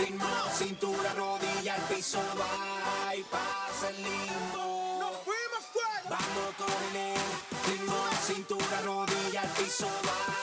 Ritmo, cintura, rodilla, al piso, va y pasa el limbo. Nos fuimos fuera. Vamos con el ritmo, cintura, rodilla, al piso, va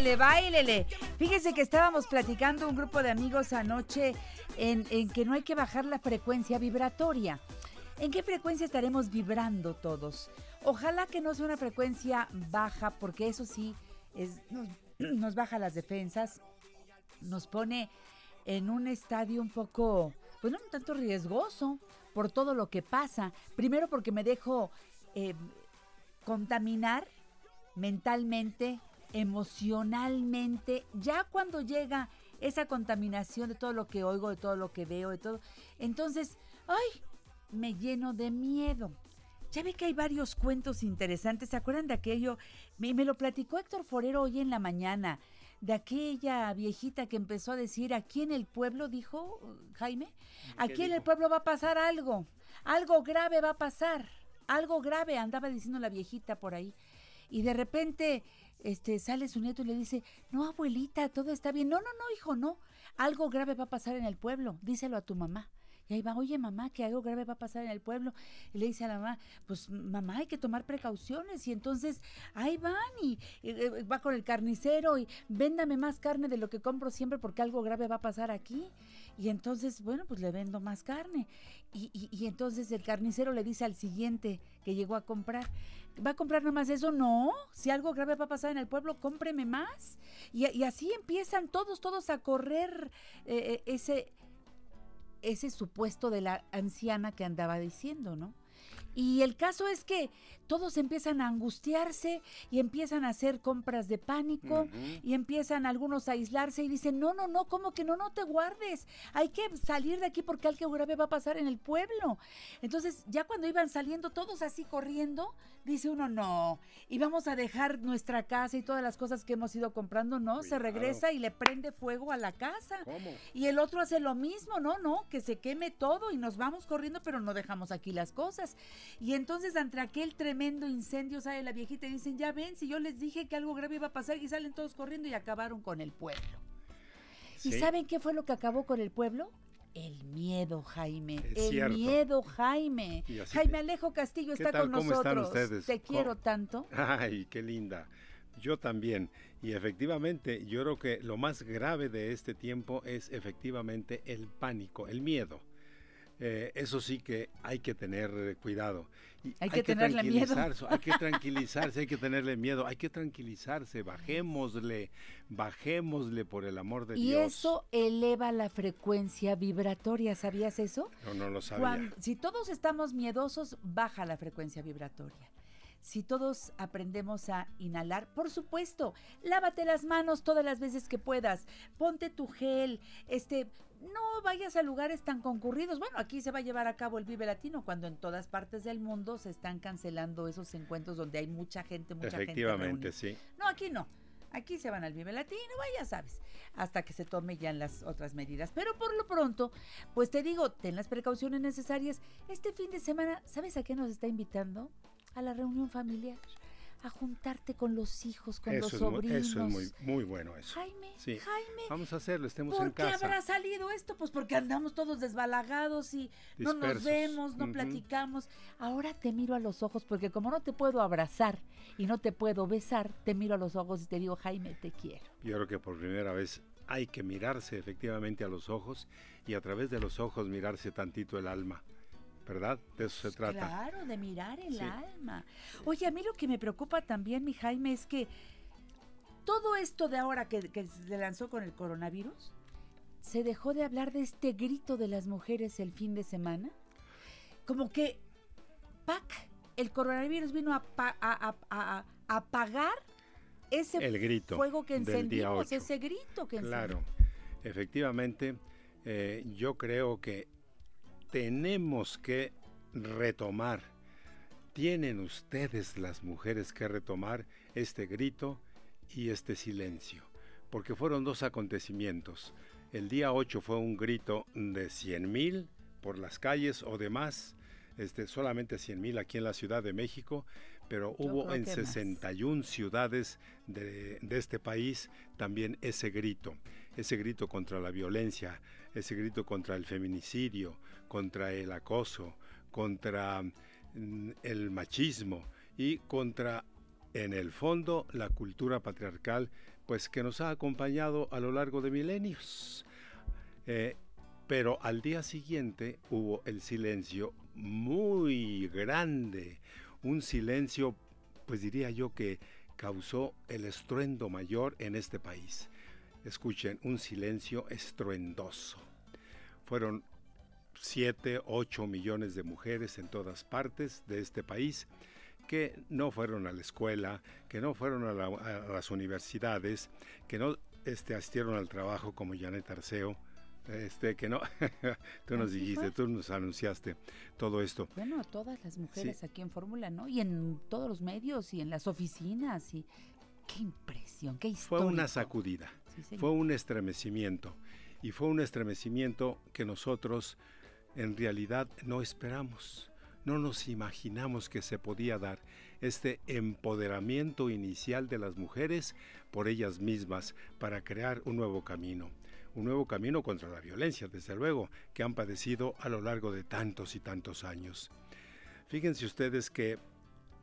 Báilele, báilele. Fíjese que estábamos platicando un grupo de amigos anoche en, que no hay que bajar la frecuencia vibratoria. ¿En qué frecuencia estaremos vibrando todos? Ojalá que no sea una frecuencia baja, porque eso sí nos baja las defensas, nos pone en un estadio un poco, pues no un tanto riesgoso por todo lo que pasa. Primero porque me dejo eh, contaminar mentalmente, emocionalmente, ya cuando llega esa contaminación de todo lo que oigo, de todo lo que veo, de todo, entonces, ay, me lleno de miedo. Ya ve que hay varios cuentos interesantes. ¿Se acuerdan de aquello? Me, me lo platicó Héctor Forero hoy en la mañana, de aquella viejita que empezó a decir, aquí en el pueblo, dijo Jaime, aquí en el pueblo va a pasar algo, algo grave va a pasar, algo grave, andaba diciendo la viejita por ahí. Y de repente este, sale su nieto y le dice, no, abuelita, todo está bien. No, no, no, hijo, no. Algo grave va a pasar en el pueblo. Díselo a tu mamá. Y ahí va, oye mamá, que algo grave va a pasar en el pueblo. Y le dice a la mamá, pues mamá, hay que tomar precauciones. Y entonces ahí van y, y, eh, va con el carnicero y véndame más carne de lo que compro siempre porque algo grave va a pasar aquí. Y entonces, bueno, pues le vendo más carne. Y, y, entonces el carnicero le dice al siguiente que llegó a comprar, ¿va a comprar nomás eso? No, si algo grave va a pasar en el pueblo, cómpreme más. Y, y así empiezan todos, todos a correr eh, eh, ese ese supuesto de la anciana que andaba diciendo, ¿no? Y el caso es que todos empiezan a angustiarse y empiezan a hacer compras de pánico y empiezan algunos a aislarse y dicen, no, no, no, ¿cómo que no? No te guardes. Hay que salir de aquí porque algo grave va a pasar en el pueblo. Entonces, ya cuando iban saliendo todos así corriendo, dice uno, no, y vamos a dejar nuestra casa y todas las cosas que hemos ido comprando, no, se regresa y le prende fuego a la casa. ¿Cómo? Y el otro hace lo mismo, no, no, que se queme todo y nos vamos corriendo, pero no dejamos aquí las cosas. Y entonces, ante aquel tremendo incendio, sale la viejita y dicen, ya ven, si yo les dije que algo grave iba a pasar y salen todos corriendo y acabaron con el pueblo. ¿Y saben qué fue lo que acabó con el pueblo? El miedo, Jaime. Es el cierto. miedo, Jaime. Jaime Alejo Castillo ¿Qué está tal? con ¿Cómo están nosotros. ustedes? Te ¿Cómo? quiero tanto. Ay, qué linda. Yo también. Y efectivamente, yo creo que lo más grave de este tiempo es efectivamente el pánico, el miedo. Eh, eso sí que hay que tener eh, cuidado. Y Hay que tenerle miedo. tranquilizarse, Hay que tranquilizarse, hay que tenerle miedo, hay que tranquilizarse, bajémosle, bajémosle por el amor de Y Dios. eso eleva la frecuencia vibratoria, ¿sabías eso? No, no lo sabía. Cuando- si todos estamos miedosos, baja la frecuencia vibratoria. Si todos aprendemos a inhalar, por supuesto, lávate las manos todas las veces que puedas, ponte tu gel, este, no vayas a lugares tan concurridos. Bueno, aquí se va a llevar a cabo el Vive Latino cuando en todas partes del mundo se están cancelando esos encuentros donde hay mucha gente, mucha gente. Efectivamente, sí. No, aquí no. Aquí se van al Vive Latino, ya sabes, hasta que se tome ya las otras medidas. Pero por lo pronto, pues te digo, ten las precauciones necesarias. Este fin de semana, ¿sabes a qué nos está invitando? A la reunión familiar a juntarte con los hijos, con los sobrinos. eso es muy, muy bueno eso. Jaime, Jaime. Vamos a hacerlo, estemos en casa. ¿Por qué habrá salido esto? Pues porque andamos todos desbalagados y no nos vemos, no platicamos. Ahora te miro a los ojos porque como no te puedo abrazar y no te puedo besar, te miro a los ojos y te digo, Jaime, te quiero. Yo creo que por primera vez hay que mirarse efectivamente a los ojos y a través de los ojos mirarse tantito el alma. ¿Verdad? De eso se trata. Claro, de mirar el alma. Oye, a mí lo que me preocupa también, mi Jaime, es que todo esto de ahora que, se lanzó con el coronavirus, se dejó de hablar de este grito de las mujeres el fin de semana. Como que, ¡pac! El coronavirus vino a, a, apagar ese fuego que encendimos, ese grito que Claro, efectivamente, eh, yo creo que tenemos que retomar, tienen ustedes las mujeres que retomar este grito y este silencio, porque fueron dos acontecimientos. El día 8 fue un grito de 100 mil por las calles o demás, este, solamente 100 mil aquí en la Ciudad de México, pero hubo en 61 ciudades de, de, este país también ese grito, ese grito contra la violencia, ese grito contra el feminicidio, contra el acoso, contra mm, el machismo y contra, en el fondo, la cultura patriarcal, pues que nos ha acompañado a lo largo de milenios. Eh, pero al día siguiente hubo el silencio muy grande, un silencio, pues diría yo que causó el estruendo mayor en este país. Escuchen, un silencio estruendoso. Fueron 7, 8 millones de mujeres en todas partes de este país que no fueron a la escuela, que no fueron a, las universidades, que no este, asistieron al trabajo como Janet Arceo, este, que no, tú nos dijiste, tú nos anunciaste todo esto. Bueno, todas las mujeres aquí en Fórmula, ¿no? Y en todos los medios y en las oficinas y qué impresión, qué historia. Fue una sacudida, fue un estremecimiento y fue un estremecimiento que nosotros en realidad no esperamos, no nos imaginamos que se podía dar este empoderamiento inicial de las mujeres por ellas mismas para crear un nuevo camino, un nuevo camino contra la violencia, desde luego, que han padecido a lo largo de tantos y tantos años. Fíjense ustedes que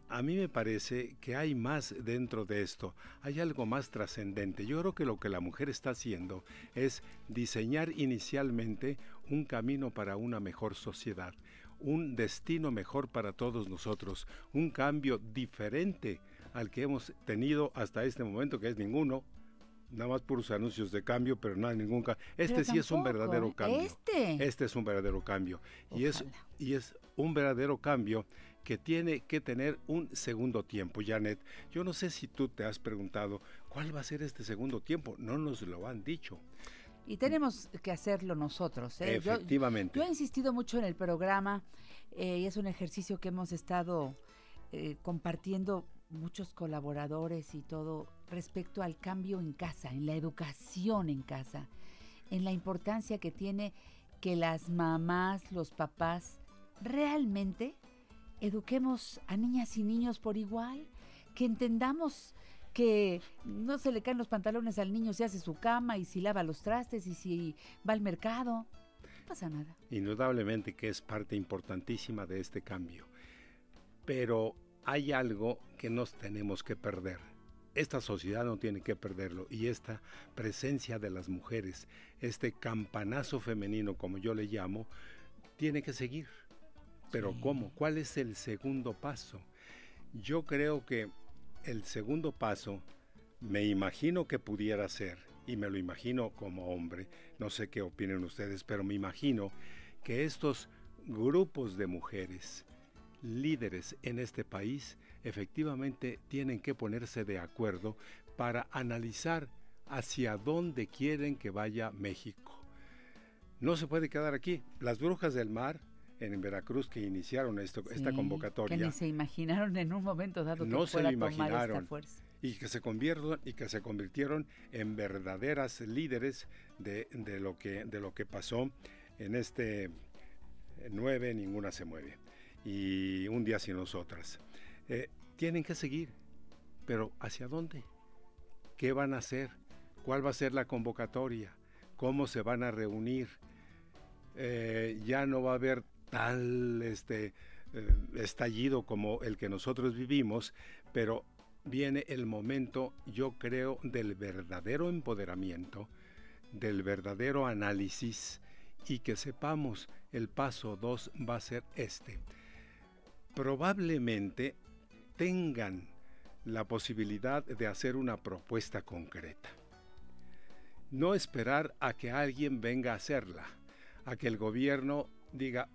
a mí me parece que hay más dentro de esto, hay algo más trascendente. Yo creo que lo que la mujer está haciendo es diseñar inicialmente un camino para una mejor sociedad, un destino mejor para todos nosotros, un cambio diferente al que hemos tenido hasta este momento, que es ninguno, nada más puros anuncios de cambio, pero nada, ningún cambio. Este sí es un verdadero cambio. Este. Este es un verdadero cambio. Y es, y es un verdadero cambio que tiene que tener un segundo tiempo, Janet. Yo no sé si tú te has preguntado cuál va a ser este segundo tiempo, no nos lo han dicho. Y tenemos que hacerlo nosotros. ¿eh? Efectivamente. Yo, he insistido mucho en el programa eh, y es un ejercicio que hemos estado eh, compartiendo muchos colaboradores y todo respecto al cambio en casa, en la educación en casa, en la importancia que tiene que las mamás, los papás realmente eduquemos a niñas y niños por igual, que entendamos que no se le caen los pantalones al niño si hace su cama y si lava los trastes y si va al mercado. No pasa nada. Indudablemente que es parte importantísima de este cambio. Pero hay algo que nos tenemos que perder. Esta sociedad no tiene que perderlo y esta presencia de las mujeres, este campanazo femenino como yo le llamo, tiene que seguir pero ¿cómo? ¿Cuál es el segundo paso? Yo creo que el segundo paso me imagino que pudiera ser, y me lo imagino como hombre, no sé qué opinen ustedes, pero me imagino que estos grupos de mujeres líderes en este país efectivamente tienen que ponerse de acuerdo para analizar hacia dónde quieren que vaya México. No se puede quedar aquí. Las brujas del mar en Veracruz que iniciaron esto, esta convocatoria. Que ni se imaginaron en un momento dado que no se fuera a tomar esta imaginaron. fuerza. y que se convierten y que se convirtieron en verdaderas líderes de, de lo que de lo que pasó en este 9 ninguna se mueve y un día sin nosotras Eh, tienen que seguir pero hacia dónde qué van a hacer cuál va a ser la convocatoria cómo se van a reunir Eh, ya no va a haber tal este eh, estallido como el que nosotros vivimos pero viene el momento, yo creo, del verdadero empoderamiento, del verdadero análisis y que sepamos el paso 2 va a ser este. Probablemente tengan la posibilidad de hacer una propuesta concreta. No esperar a que alguien venga a hacerla, a que el gobierno diga,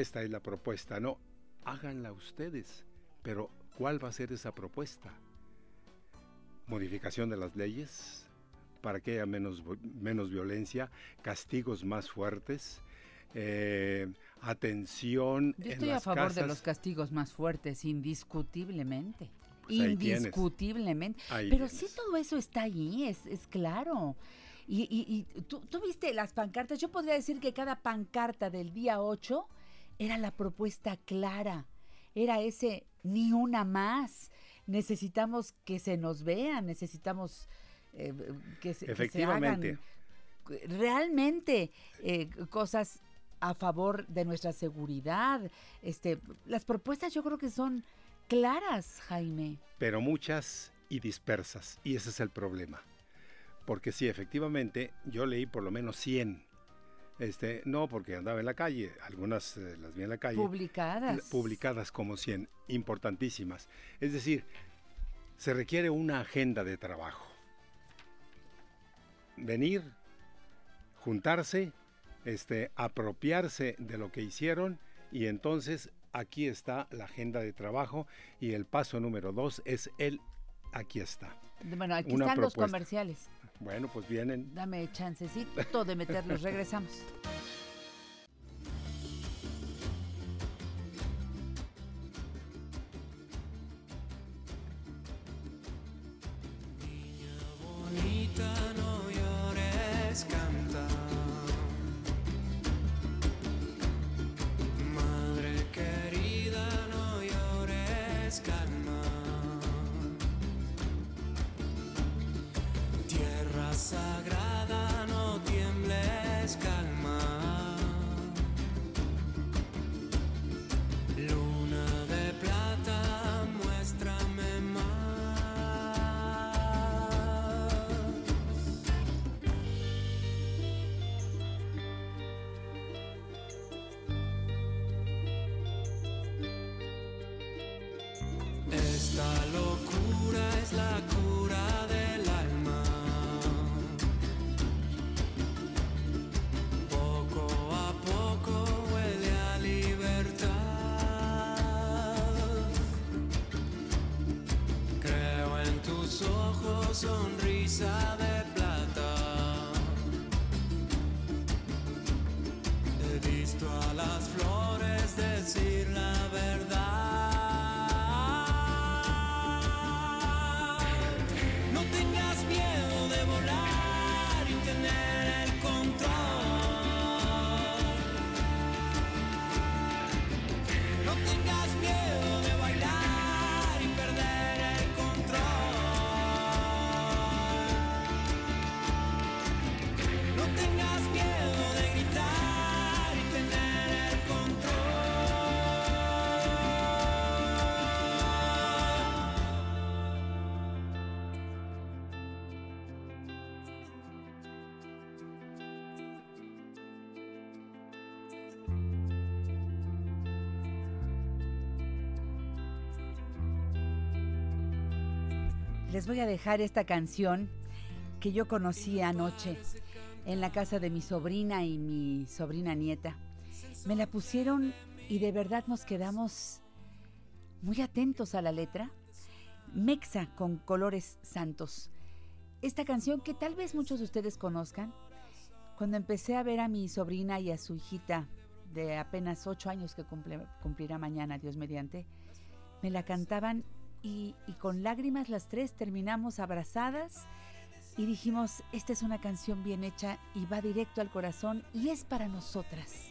esta es la propuesta, no, háganla ustedes, pero ¿cuál va a ser esa propuesta? modificación de las leyes para que haya menos, menos violencia, castigos más fuertes, eh, atención. Yo en estoy a las favor de los castigos más fuertes, indiscutiblemente. Pues indiscutiblemente. Ahí Pero sí todo eso está ahí, es, es claro. Y, y- y tú, tú viste las pancartas. Yo podría decir que cada pancarta del día 8 era la propuesta clara. Era ese ni una más. Necesitamos que se nos vean, necesitamos eh, que, se, que se Efectivamente. hagan realmente eh, cosas a favor de nuestra seguridad. Este, las propuestas yo creo que son claras, Jaime. pero muchas y dispersas, y ese es el problema. Porque sí, efectivamente, yo leí por lo menos 100. Este, no porque andaba en la calle, algunas eh, las vi en la calle. Publicadas. Publicadas como 100, importantísimas. Es decir, se requiere una agenda de trabajo. Venir, juntarse, este, apropiarse de lo que hicieron y entonces aquí está la agenda de trabajo y el paso número dos es el aquí está. Bueno, aquí Una están los comerciales. Bueno, pues vienen. Dame chancecito de meterlos. Regresamos. Les voy a dejar esta canción que yo conocí anoche en la casa de mi sobrina y mi sobrina nieta. Me la pusieron y de verdad nos quedamos muy atentos a la letra. Mexa con colores santos. Esta canción que tal vez muchos de ustedes conozcan. Cuando empecé a ver a mi sobrina y a su hijita de apenas ocho años que cumple- cumplirá mañana, Dios mediante, me la cantaban y, y con lágrimas las tres terminamos abrazadas y dijimos, esta es una canción bien hecha y va directo al corazón y es para nosotras.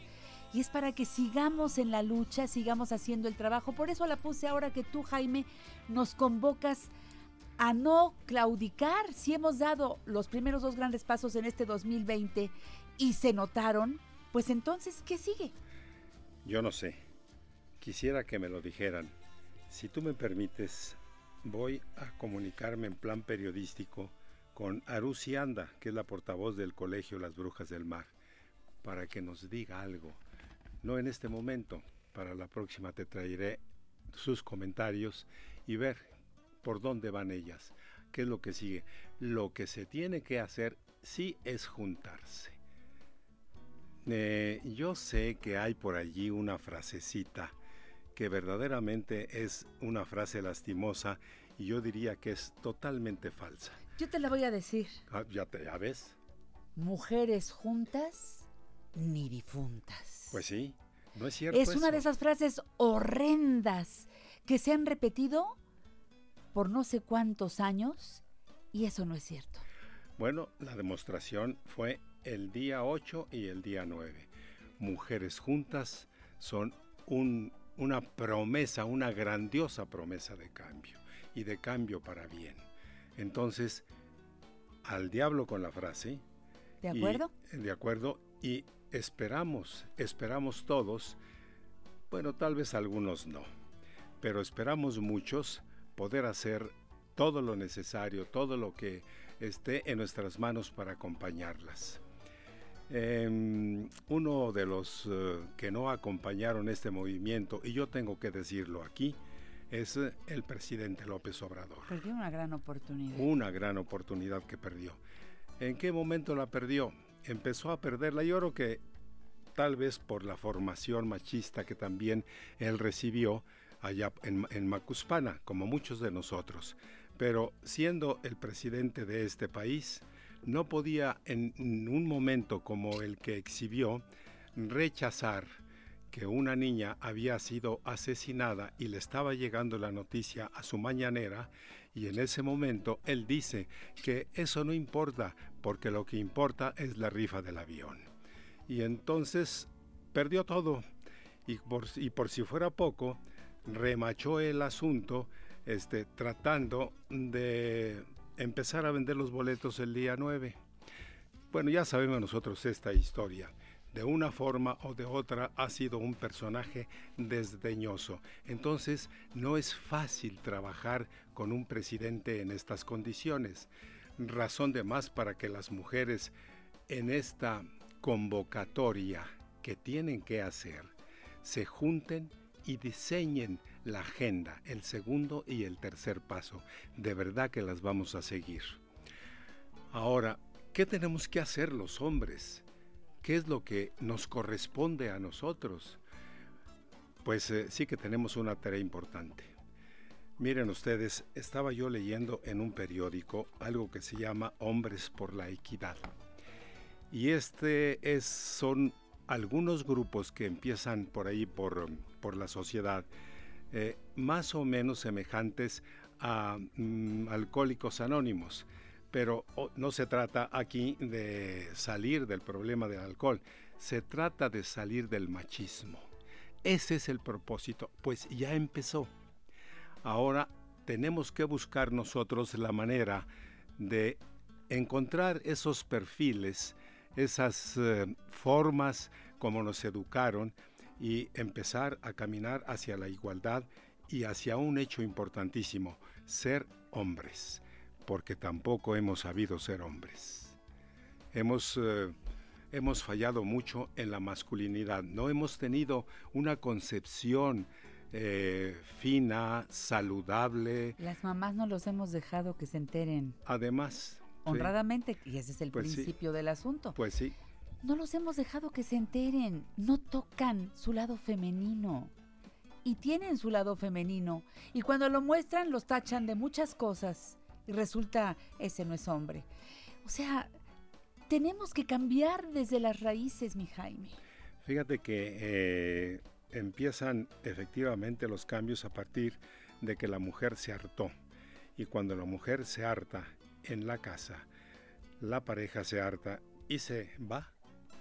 Y es para que sigamos en la lucha, sigamos haciendo el trabajo. Por eso la puse ahora que tú, Jaime, nos convocas a no claudicar. Si hemos dado los primeros dos grandes pasos en este 2020 y se notaron, pues entonces, ¿qué sigue? Yo no sé. Quisiera que me lo dijeran. Si tú me permites, voy a comunicarme en plan periodístico con Arusi Anda, que es la portavoz del Colegio Las Brujas del Mar, para que nos diga algo. No en este momento, para la próxima te traeré sus comentarios y ver por dónde van ellas, qué es lo que sigue. Lo que se tiene que hacer sí es juntarse. Eh, yo sé que hay por allí una frasecita que verdaderamente es una frase lastimosa y yo diría que es totalmente falsa. Yo te la voy a decir. Ah, ya, te, ya ves. Mujeres juntas ni difuntas. Pues sí, no es cierto. es una de esas frases horrendas que se han repetido por no sé cuántos años y eso no es cierto. Bueno, la demostración fue el día 8 y el día 9. Mujeres juntas son un- una promesa, una grandiosa promesa de cambio y de cambio para bien. Entonces, al diablo con la frase. ¿De y- acuerdo? de acuerdo. Y esperamos, esperamos todos, bueno, tal vez algunos no, pero esperamos muchos poder hacer todo lo necesario, todo lo que esté en nuestras manos para acompañarlas. Em, uno de los eh, que no acompañaron este movimiento, y yo tengo que decirlo aquí, es eh, el presidente López Obrador. Perdió una gran oportunidad. Una gran oportunidad que perdió. ¿En qué momento la perdió? Empezó a perderla. Yo creo que tal vez por la formación machista que también él recibió allá en, en Macuspana, como muchos de nosotros. Pero siendo el presidente de este país, no podía en, un momento como el que exhibió rechazar que una niña había sido asesinada y le estaba llegando la noticia a su mañanera y en ese momento él dice que eso no importa porque lo que importa es la rifa del avión. Y entonces perdió todo y por, y por si fuera poco remachó el asunto este, tratando de empezar a vender los boletos el día 9. Bueno, ya sabemos nosotros esta historia de una forma o de otra ha sido un personaje desdeñoso. Entonces no es fácil trabajar con un presidente en estas condiciones. Razón de más para que las mujeres en esta convocatoria que tienen que hacer se junten y diseñen la agenda, el segundo y el tercer paso. De verdad que las vamos a seguir. Ahora, ¿qué tenemos que hacer los hombres? ¿Qué es lo que nos corresponde a nosotros? Pues eh, sí que tenemos una tarea importante. Miren ustedes, estaba yo leyendo en un periódico algo que se llama Hombres por la Equidad. Y este es, son algunos grupos que empiezan por ahí, por, por la sociedad, eh, más o menos semejantes a mm, alcohólicos anónimos pero no se trata aquí de salir del problema del alcohol, se trata de salir del machismo. Ese es el propósito, pues ya empezó. Ahora tenemos que buscar nosotros la manera de encontrar esos perfiles, esas eh, formas como nos educaron y empezar a caminar hacia la igualdad y hacia un hecho importantísimo, ser hombres porque tampoco hemos sabido ser hombres. Hemos, eh, hemos fallado mucho en la masculinidad, no hemos tenido una concepción eh, fina, saludable. Las mamás no los hemos dejado que se enteren. Además. Honradamente, sí. y ese es el pues principio sí. del asunto. Pues sí. No los hemos dejado que se enteren, no tocan su lado femenino. y tienen su lado femenino. Y cuando lo muestran los tachan de muchas cosas y resulta ese no es hombre. O sea, tenemos que cambiar desde las raíces, mi Jaime. Fíjate que eh, empiezan efectivamente los cambios a partir de que la mujer se hartó. Y cuando la mujer se harta en la casa, la pareja se harta y se va,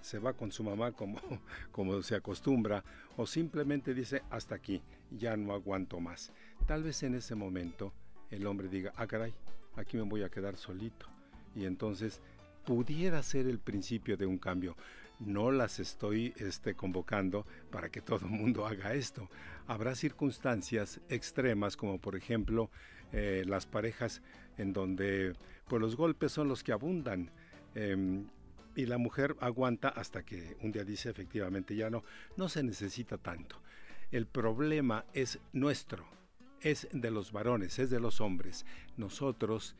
se va con su mamá como, como se acostumbra, o simplemente dice hasta aquí, ya no aguanto más. Tal vez en ese momento el hombre diga, ah caray, aquí me voy a quedar solito. Y entonces pudiera ser el principio de un cambio. No las estoy este, convocando para que todo el mundo haga esto. Habrá circunstancias extremas como por ejemplo eh, las parejas en donde pues, los golpes son los que abundan. Em, y la mujer aguanta hasta que un día dice efectivamente ya no, no se necesita tanto. El problema es nuestro, es de los varones, es de los hombres. Nosotros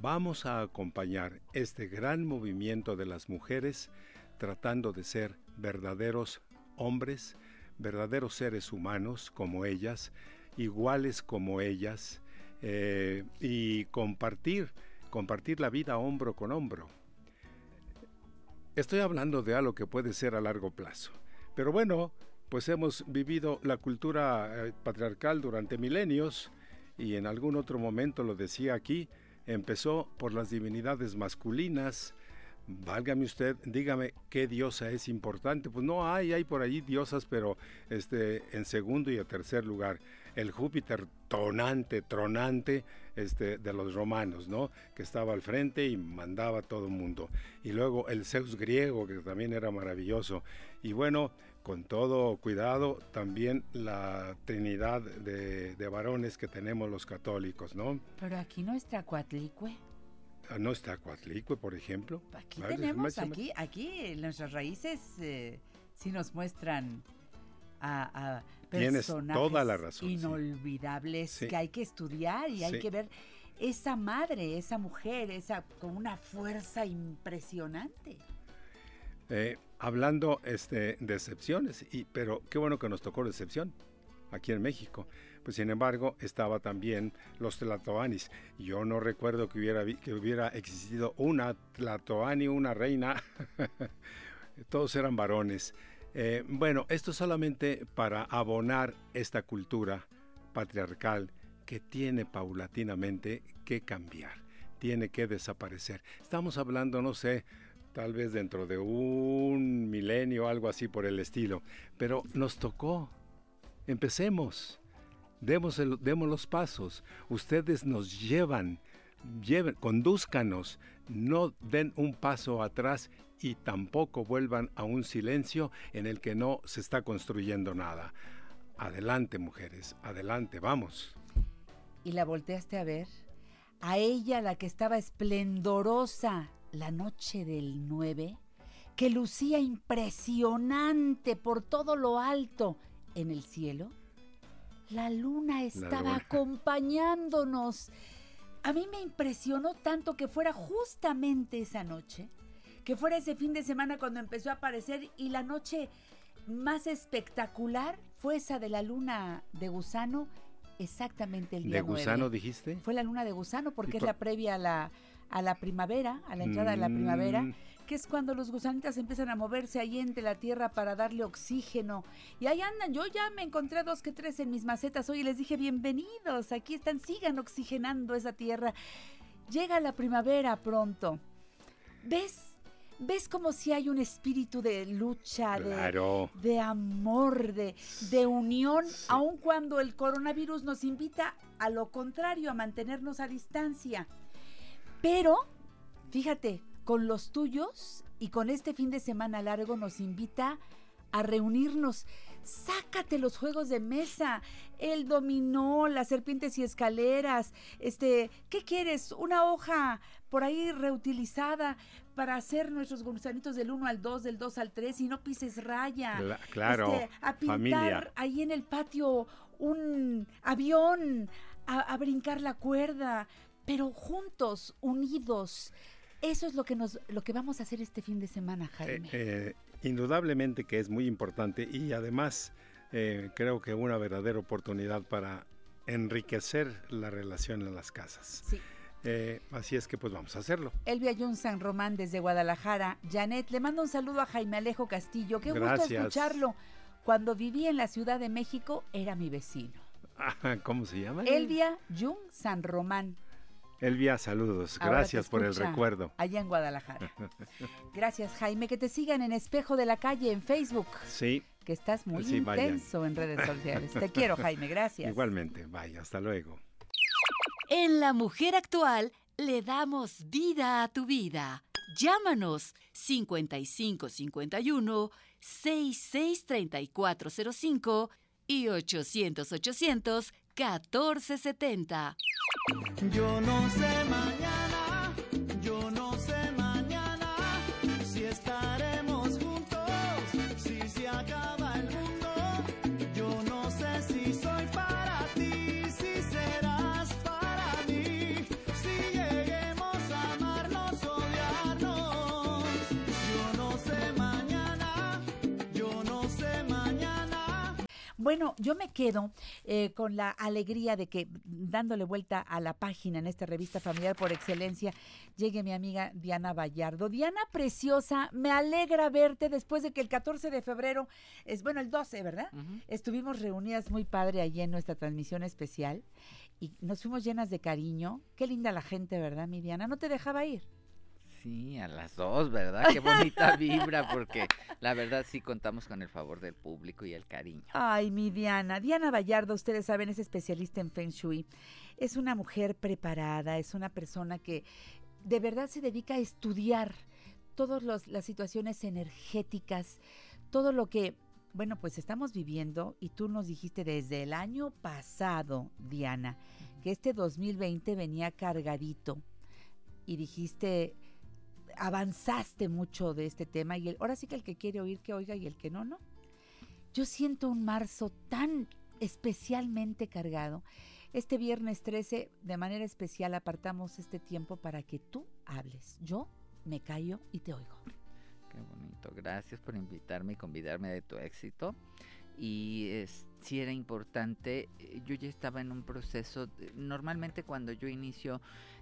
vamos a acompañar este gran movimiento de las mujeres tratando de ser verdaderos hombres, verdaderos seres humanos como ellas, iguales como ellas, eh, y compartir, compartir la vida hombro con hombro. Estoy hablando de algo que puede ser a largo plazo. Pero bueno, pues hemos vivido la cultura eh, patriarcal durante milenios y en algún otro momento lo decía aquí, empezó por las divinidades masculinas. Válgame usted, dígame qué diosa es importante. Pues no hay, hay por allí diosas, pero este, en segundo y en tercer lugar. El Júpiter tonante, tronante este, de los romanos, ¿no? Que estaba al frente y mandaba a todo el mundo. Y luego el Zeus griego, que también era maravilloso. Y bueno, con todo cuidado, también la trinidad de, varones que tenemos los católicos, ¿no? Pero aquí no está Coatlicue. Ah, no está Coatlicue, por ejemplo. Aquí tenemos, aquí, aquí nuestras raíces eh, sí nos muestran a, personajes toda la razón, inolvidables que hay que estudiar y hay que ver esa madre, esa mujer, esa con una fuerza impresionante. Eh, hablando este, de excepciones, y, pero qué bueno que nos tocó la excepción aquí en México. Pues sin embargo, estaba también los tlatoanis. Yo no recuerdo que hubiera, que hubiera existido una tlatoani, una reina. Todos eran varones. Eh, bueno, esto solamente para abonar esta cultura patriarcal que tiene paulatinamente que cambiar, tiene que desaparecer. Estamos hablando, no sé, tal vez dentro de un milenio, algo así por el estilo. Pero nos tocó. Empecemos. Demos, los pasos. Ustedes nos llevan, lleven. No den un paso atrás y tampoco vuelvan a un silencio en el que no se está construyendo nada. Adelante, mujeres, adelante, vamos. ¿Y la volteaste a ver? A ella, la que estaba esplendorosa, la noche del 9, que lucía impresionante por todo lo alto en el cielo, la luna estaba acompañándonos. A mí me impresionó tanto que fuera justamente esa noche, que fuera ese fin de semana cuando empezó a aparecer y la noche más espectacular fue esa de la luna de gusano, exactamente el día ¿De gusano dijiste? Fue la luna de gusano porque es la previa a la a la primavera, a la entrada de la primavera, mm. que es cuando los gusanitas empiezan a moverse ahí entre la tierra para darle oxígeno. Y ahí andan, yo ya me encontré dos que tres en mis macetas hoy y les dije, bienvenidos, aquí están, sigan oxigenando esa tierra. Llega la primavera pronto. ¿Ves? ¿Ves como si hay un espíritu de lucha, de, amor, de, de unión, aun cuando el coronavirus nos invita a lo contrario, a mantenernos a distancia? Pero, fíjate, con los tuyos y con este fin de semana largo nos invita a reunirnos. Sácate los juegos de mesa, el dominó, las serpientes y escaleras. Este, ¿qué quieres? Una hoja por ahí reutilizada para hacer nuestros gusanitos del 1 al 2, del 2 al 3 y no pises raya. claro. Este, a pintar ahí en el patio un avión, a brincar la cuerda, pero juntos, unidos. Eso es lo que nos, lo que vamos a hacer este fin de semana, eh, Jaime. Eh, indudablemente que es muy importante y además eh, creo que una verdadera oportunidad para enriquecer la relación en las casas. Sí. Eh, así es que pues vamos a hacerlo. Elvia Jun San Román desde Guadalajara. Janet, le mando un saludo a Jaime Alejo Castillo. Qué gusto Gracias. escucharlo. Cuando viví en la Ciudad de México era mi vecino. ¿Cómo se llama? Elvia Jun San Román. Elvia, saludos. Ahora Gracias por el recuerdo. Allá en Guadalajara. Gracias, Jaime. Que te sigan en Espejo de la Calle en Facebook. Sí, Que estás muy Sí, vayan. intenso en redes sociales. Te quiero, Jaime. Gracias. igualmente. Vaya, hasta luego. En La Mujer Actual le damos vida a tu vida. Llámanos 5551 663405 y 800 800 1470. Yo no sé mañana, Bueno, yo me quedo eh, con la alegría de que dándole vuelta a la página en esta revista familiar por excelencia, llegue mi amiga Diana Vallardo. Diana Preciosa, me alegra verte después de que el 14 de febrero, es bueno, el 12, ¿verdad? Estuvimos reunidas muy padre allí en nuestra transmisión especial y nos fuimos llenas de cariño. Qué linda la gente, ¿verdad, mi Diana? No te dejaba ir. Sí, a las dos, ¿verdad? Qué bonita vibra, porque la verdad sí contamos con el favor del público y el cariño. Ay, mi Diana. Diana Vallardo, ustedes saben, es especialista en Feng Shui. Es una mujer preparada, es una persona que de verdad se dedica a estudiar todas las situaciones energéticas, todo lo que, bueno, pues estamos viviendo y tú nos dijiste desde el año pasado, Diana, que este 2020 venía cargadito y dijiste, avanzaste mucho de este tema y el, ahora sí que el que quiere oír que oiga y el que no, no. Yo siento un marzo tan especialmente cargado. Este viernes 13, de manera especial, apartamos este tiempo para que tú hables. Yo me callo y te oigo. Qué bonito. Gracias por invitarme y convidarme de tu éxito. Y es, sí era importante, eh, yo ya estaba en un proceso, normalmente cuando yo inicio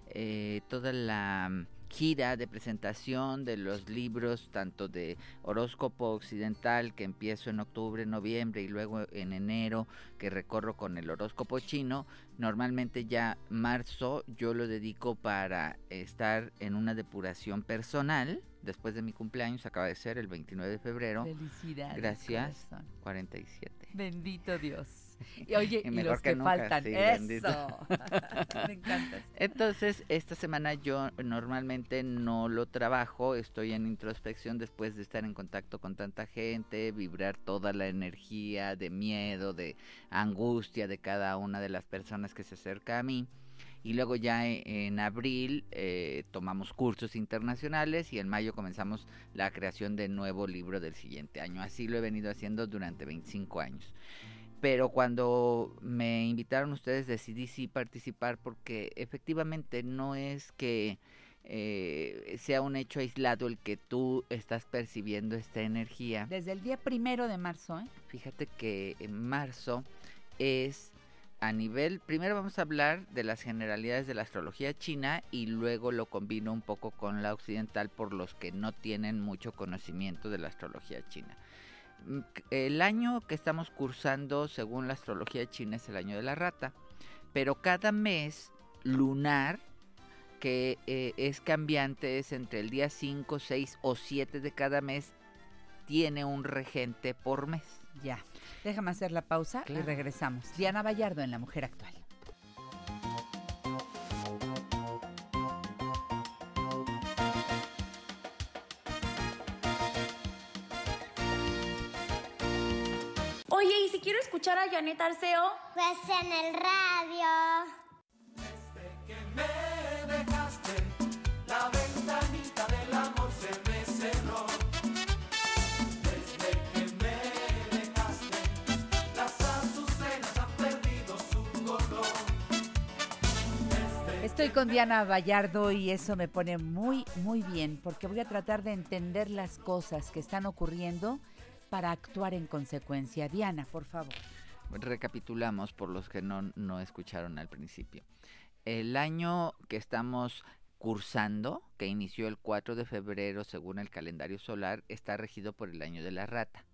eh, toda la gira de presentación de los libros, tanto de horóscopo occidental, que empiezo en octubre, noviembre y luego en enero, que recorro con el horóscopo chino, normalmente ya marzo yo lo dedico para estar en una depuración personal, después de mi cumpleaños, acaba de ser el 29 de febrero. Felicidades. Gracias. corazón. 47. Bendito Dios. Y oye, Y y, los que que, nunca, faltan. sí, Eso. me encantas. Entonces, esta semana yo normalmente no lo trabajo, estoy en introspección después de estar en contacto con tanta gente, vibrar toda la energía de miedo, de angustia de cada una de las personas que se acerca a mí. Y luego ya e- en abril eh, tomamos cursos internacionales y en mayo comenzamos la creación del nuevo libro del siguiente año. Así lo he venido haciendo durante 25 años. Pero cuando me invitaron ustedes decidí sí participar porque efectivamente no es que eh, sea un hecho aislado el que tú estás percibiendo esta energía. Desde el día primero de marzo, ¿eh? Fíjate que en marzo es a nivel, primero vamos a hablar de las generalidades de la astrología china y luego lo combino un poco con la occidental por los que no tienen mucho conocimiento de la astrología china. El año que estamos cursando según la astrología china es el año de la rata, pero cada mes lunar que eh, es cambiante, es entre el día 5, 6 o 7 de cada mes, tiene un regente por mes. Ya. Déjame hacer la pausa y regresamos. Diana Vallardo en La Mujer Actual. Si quiero escuchar a Janet Arceo? Pues en el radio. Me dejaste, la ventanita del amor se me cerró. Desde que me dejaste, las azucenas han perdido su color. Estoy con Diana Vallardo y eso me pone muy, muy bien porque voy a tratar de entender las cosas que están ocurriendo para actuar en consecuencia. Diana, por favor. Recapitulamos por los que no, no escucharon al principio. El año que estamos cursando, que inició el 4 de febrero según el calendario solar, está regido por el año de la rata.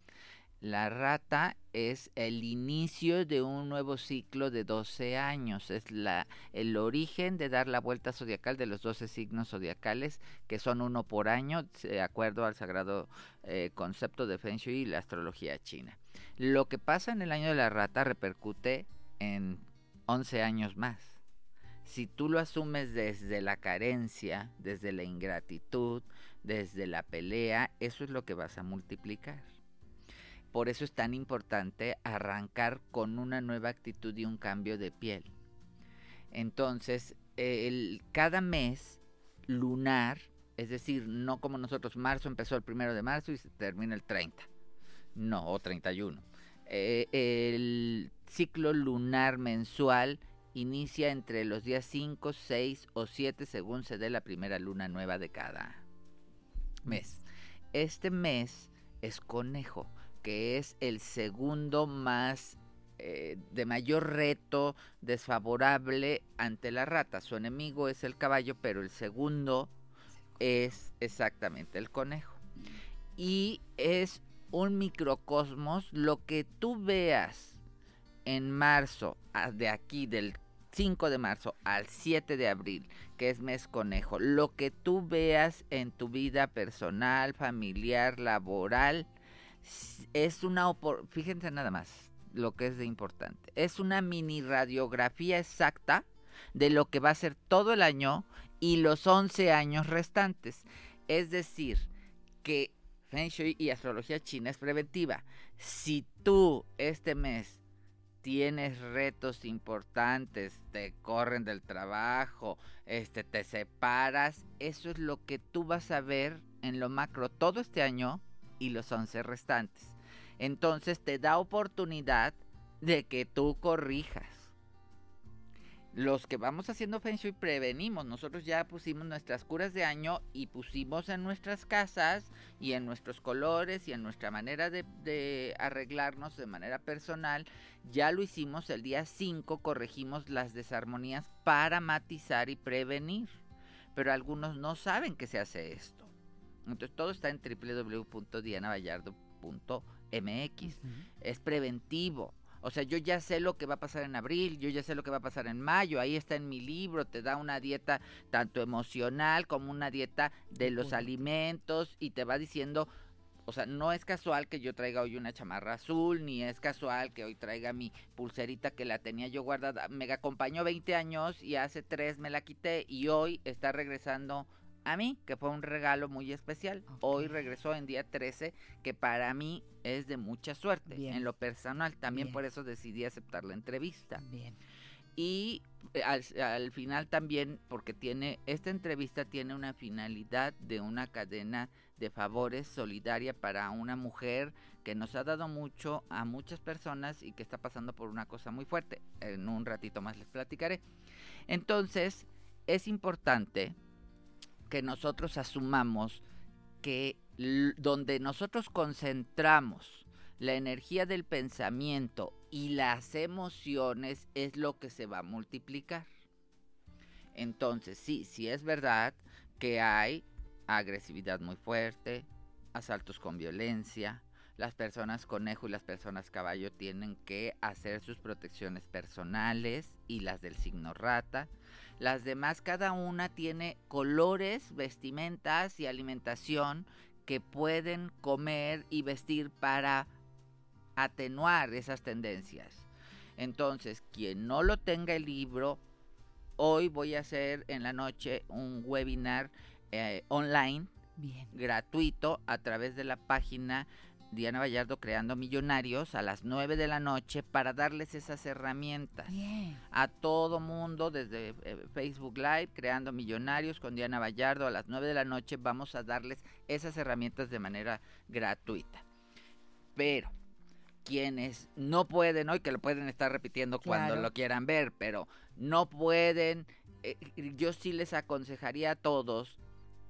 La rata es el inicio de un nuevo ciclo de 12 años, es la, el origen de dar la vuelta zodiacal de los 12 signos zodiacales, que son uno por año, de acuerdo al sagrado eh, concepto de Feng Shui y la astrología china. Lo que pasa en el año de la rata repercute en 11 años más. Si tú lo asumes desde la carencia, desde la ingratitud, desde la pelea, eso es lo que vas a multiplicar. Por eso es tan importante arrancar con una nueva actitud y un cambio de piel. Entonces, el, cada mes lunar, es decir, no como nosotros, marzo empezó el primero de marzo y se termina el 30, no, o 31. Eh, el ciclo lunar mensual inicia entre los días 5, 6 o 7 según se dé la primera luna nueva de cada mes. Este mes es conejo que es el segundo más eh, de mayor reto desfavorable ante la rata. Su enemigo es el caballo, pero el segundo es exactamente el conejo. Y es un microcosmos, lo que tú veas en marzo, de aquí, del 5 de marzo al 7 de abril, que es mes conejo, lo que tú veas en tu vida personal, familiar, laboral, es una fíjense nada más lo que es de importante. Es una mini radiografía exacta de lo que va a ser todo el año y los 11 años restantes. Es decir, que Feng Shui y astrología china es preventiva. Si tú este mes tienes retos importantes, te corren del trabajo, este te separas, eso es lo que tú vas a ver en lo macro todo este año y los 11 restantes. Entonces te da oportunidad de que tú corrijas. Los que vamos haciendo Feng Shui prevenimos. Nosotros ya pusimos nuestras curas de año y pusimos en nuestras casas y en nuestros colores y en nuestra manera de, de arreglarnos de manera personal. Ya lo hicimos el día 5, corregimos las desarmonías para matizar y prevenir. Pero algunos no saben que se hace esto. Entonces todo está en www.dianavallardo.mx. Es preventivo. O sea, yo ya sé lo que va a pasar en abril, yo ya sé lo que va a pasar en mayo, ahí está en mi libro, te da una dieta tanto emocional como una dieta de los alimentos y te va diciendo, o sea, no es casual que yo traiga hoy una chamarra azul, ni es casual que hoy traiga mi pulserita que la tenía yo guardada, me acompañó 20 años y hace 3 me la quité y hoy está regresando a mí, que fue un regalo muy especial. Hoy regresó en día 13, que para mí es de mucha suerte en lo personal. También por eso decidí aceptar la entrevista. Bien. Y eh, al, final también, porque tiene, esta entrevista tiene una finalidad de una cadena de favores solidaria para una mujer que nos ha dado mucho a muchas personas y que está pasando por una cosa muy fuerte. En un ratito más les platicaré. Entonces, es importante que nosotros asumamos que donde nosotros concentramos la energía del pensamiento y las emociones es lo que se va a multiplicar. Entonces, sí, sí es verdad que hay agresividad muy fuerte, asaltos con violencia, las personas conejo y las personas caballo tienen que hacer sus protecciones personales y las del signo rata. Las demás, cada una tiene colores, vestimentas y alimentación que pueden comer y vestir para atenuar esas tendencias. Entonces, quien no lo tenga el libro, hoy voy a hacer en la noche un webinar eh, online gratuito a través de la página Diana Vallardo creando millonarios a las 9 de la noche para darles esas herramientas a todo mundo desde eh, Facebook Live creando millonarios con Diana Vallardo a las 9 de la noche vamos a darles esas herramientas de manera gratuita. Pero quienes no pueden hoy que lo pueden estar repitiendo cuando lo quieran ver, pero no pueden eh, yo sí les aconsejaría a todos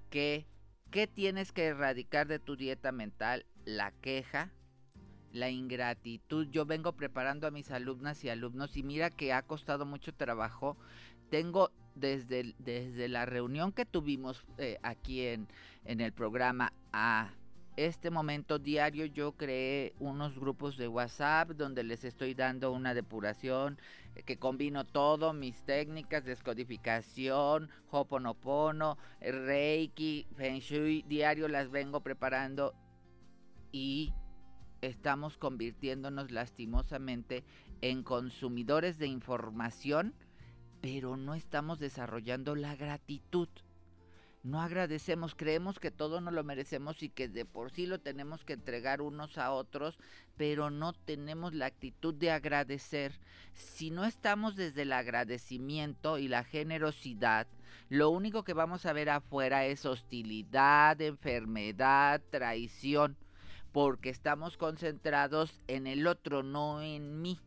que ¿Qué tienes que erradicar de tu dieta mental? La queja, la ingratitud. Yo vengo preparando a mis alumnas y alumnos y mira que ha costado mucho trabajo. Tengo desde, desde la reunión que tuvimos eh, aquí en, en el programa a este momento diario yo creé unos grupos de WhatsApp donde les estoy dando una depuración eh, que combino todo, mis técnicas, descodificación, Hoponopono, Reiki, Feng Shui, diario las vengo preparando y estamos convirtiéndonos lastimosamente en consumidores de información, pero no estamos desarrollando la gratitud. No agradecemos, creemos que todo nos lo merecemos y que de por sí lo tenemos que entregar unos a otros, pero no tenemos la actitud de agradecer. Si no estamos desde el agradecimiento y la generosidad, lo único que vamos a ver afuera es hostilidad, enfermedad, traición, porque estamos concentrados en el otro, no en mí.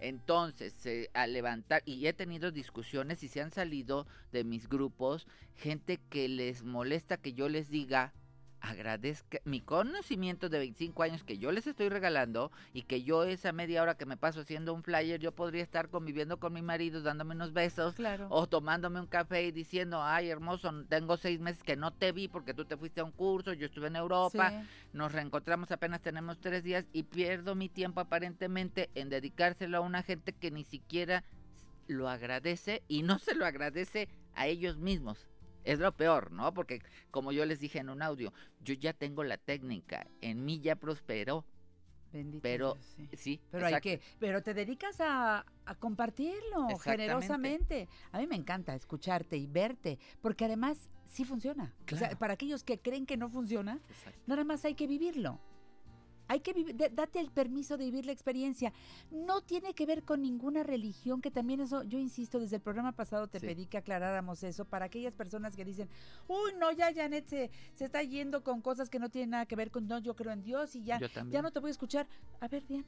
Entonces, eh, al levantar, y he tenido discusiones y se han salido de mis grupos gente que les molesta que yo les diga, agradezca mi conocimiento de 25 años que yo les estoy regalando y que yo esa media hora que me paso haciendo un flyer, yo podría estar conviviendo con mi marido, dándome unos besos Claro. o tomándome un café y diciendo, ay hermoso, tengo seis meses que no te vi porque tú te fuiste a un curso, yo estuve en Europa, Sí. nos reencontramos apenas tenemos tres días y pierdo mi tiempo aparentemente en dedicárselo a una gente que ni siquiera lo agradece y no se lo agradece a ellos mismos. Es lo peor, ¿no? Porque como yo les dije en un audio, yo ya tengo la técnica, en mí ya prosperó, Bendito pero Dios, sí. sí, Pero hay que, pero te dedicas a, a compartirlo generosamente. A mí me encanta escucharte y verte, porque además sí funciona. O sea, para aquellos que creen que no funciona, Exacto. nada más hay que vivirlo. Hay que vivir, date el permiso de vivir la experiencia. No tiene que ver con ninguna religión, que también eso, yo insisto, desde el programa pasado te Sí. pedí que aclaráramos eso para aquellas personas que dicen, uy, no, ya Janet se, se está yendo con cosas que no tienen nada que ver con, no, yo creo en Dios y ya, ya no te voy a escuchar. A ver, Diana.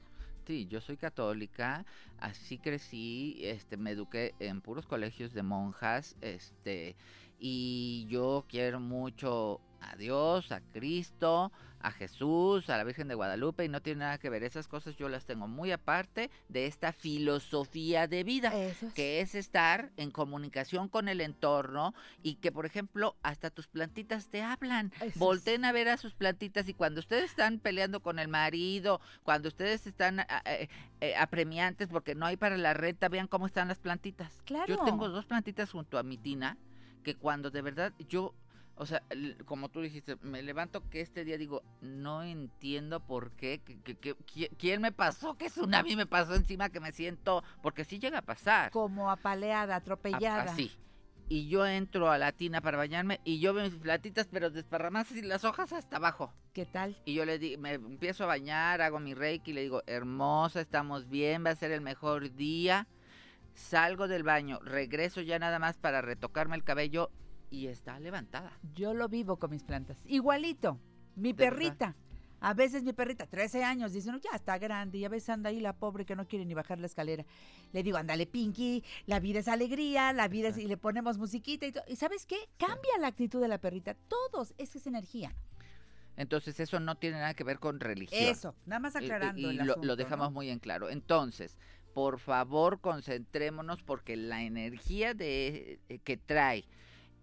Sí, yo soy católica, así crecí, este, me eduqué en puros colegios de monjas, este, y yo quiero mucho a Dios, a Cristo, a Jesús, a la Virgen de Guadalupe, y no tiene nada que ver, esas cosas yo las tengo muy aparte de esta filosofía de vida Eso es. que es estar en comunicación con el entorno y que, por ejemplo, hasta tus plantitas te hablan. Eso es. Volten a ver a sus plantitas y cuando ustedes están peleando con el marido, cuando ustedes están a- eh, eh, apremiantes porque no hay para la renta, vean cómo están las plantitas. Claro. Yo tengo dos plantitas junto a mi tina que cuando de verdad yo... O sea, como tú dijiste, me levanto que este día digo, no entiendo por qué, que, que- que- qui- quién me pasó, qué tsunami me pasó encima que me siento, porque sí llega a pasar. Como apaleada, A- atropellada. Así. Y yo entro a la tina para bañarme y yo veo mis platitas, pero desparramadas y las hojas hasta abajo. ¿Qué tal? Y yo le digo, me empiezo a bañar, hago mi reiki y le digo, hermosa, estamos bien, va a ser el mejor día. Salgo del baño, regreso ya nada más para retocarme el cabello y está levantada. Yo lo vivo con mis plantas. Igualito. Mi perrita. A veces mi perrita, 13 años, dice, no, ya está grande. Y a veces anda ahí la pobre que no quiere ni bajar la escalera. Le digo, ándale, Pinky, la vida es alegría, la vida es... Y le ponemos musiquita y todo. ¿Y sabes qué? Cambia la actitud de la perrita. Todos, es que es energía. Entonces eso no tiene nada que ver con religión. Eso, nada más aclarando y el lo, asunto, lo dejamos ¿no? muy en claro. Entonces, por favor, concentrémonos porque la energía de, eh, que trae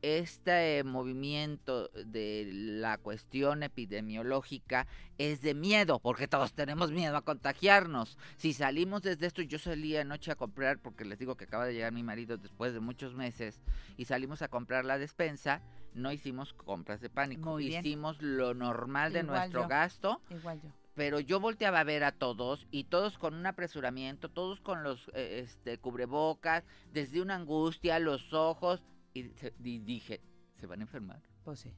este movimiento de la cuestión epidemiológica es de miedo, porque todos tenemos miedo a contagiarnos. Si salimos desde esto, yo salí anoche a comprar, porque les digo que acaba de llegar mi marido después de muchos meses, y salimos a comprar la despensa, no hicimos compras de pánico, Muy bien. hicimos lo normal de Igual nuestro yo. gasto Igual yo. pero yo volteaba a ver a todos y todos con un apresuramiento, todos con los eh, este, cubrebocas, desde una angustia, los ojos, y, y dije, ¿se van a enfermar? Pues sí.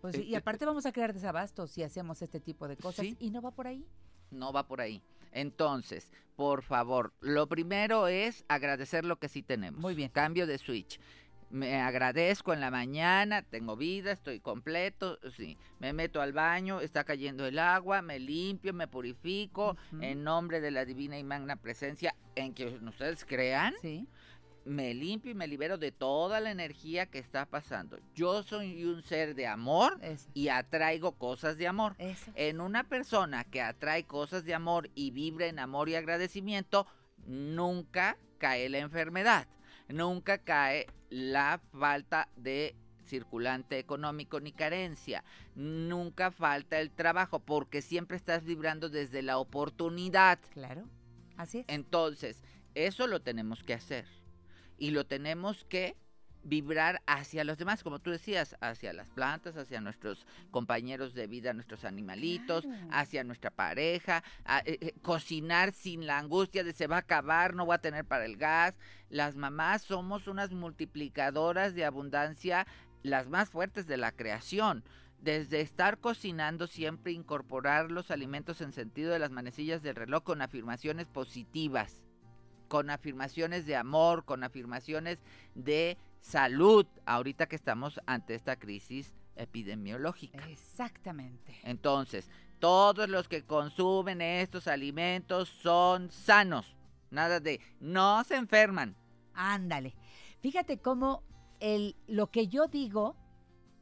Pues sí. Eh, Y eh, aparte vamos a crear desabastos si hacemos este tipo de cosas. Sí. Y no va por ahí. No va por ahí. Entonces, por favor, lo primero es agradecer lo que sí tenemos. Muy bien. Cambio de switch. Me agradezco en la mañana, tengo vida, estoy completo, sí. Me meto al baño, está cayendo el agua, me limpio, me purifico, en nombre de la divina y magna presencia en que ustedes crean. Sí. Me limpio y me libero de toda la energía que está pasando. Yo soy un ser de amor y atraigo cosas de amor. En una persona que atrae cosas de amor y vibra en amor y agradecimiento, nunca cae la enfermedad, nunca cae la falta de circulante económico ni carencia. Nunca falta el trabajo porque siempre estás vibrando desde la oportunidad. Claro, así es. Entonces, eso lo tenemos que hacer y lo tenemos que vibrar hacia los demás, como tú decías, hacia las plantas, hacia nuestros compañeros de vida, nuestros animalitos, hacia nuestra pareja, eh, eh, cocinar sin la angustia de se va a acabar, no voy a tener para el gas. Las mamás somos unas multiplicadoras de abundancia, las más fuertes de la creación. Desde estar cocinando siempre incorporar los alimentos en sentido de las manecillas del reloj con afirmaciones positivas con afirmaciones de amor, con afirmaciones de salud, ahorita que estamos ante esta crisis epidemiológica. Exactamente. Entonces, todos los que consumen estos alimentos son sanos. Nada de no se enferman. Ándale. Fíjate cómo el, lo que yo digo.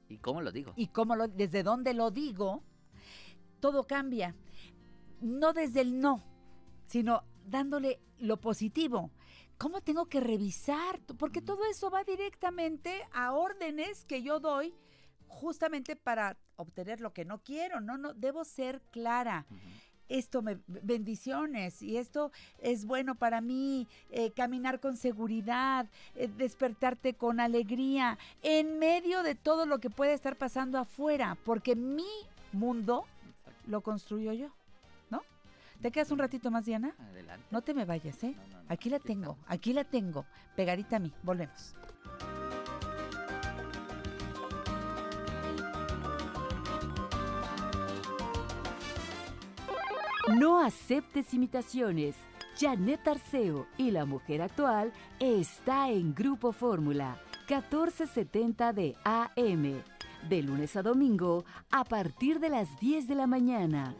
¿Y cómo lo digo? Y cómo lo, desde dónde lo digo, todo cambia. No desde el no, sino dándole lo positivo. ¿Cómo tengo que revisar? Porque todo eso va directamente a órdenes que yo doy justamente para obtener lo que no quiero. No, no, debo ser clara. Esto me bendiciones y esto es bueno para mí, eh, caminar con seguridad, eh, despertarte con alegría, en medio de todo lo que puede estar pasando afuera, porque mi mundo lo construyo yo. ¿Te quedas un ratito más, Diana? Adelante. No te me vayas, ¿eh? aquí la tengo, aquí la tengo. Pegadita a mí. Volvemos. No aceptes imitaciones. Janet Arceo y la mujer actual está en Grupo Fórmula 1470 de AM. De lunes a domingo a partir de las 10 de la mañana.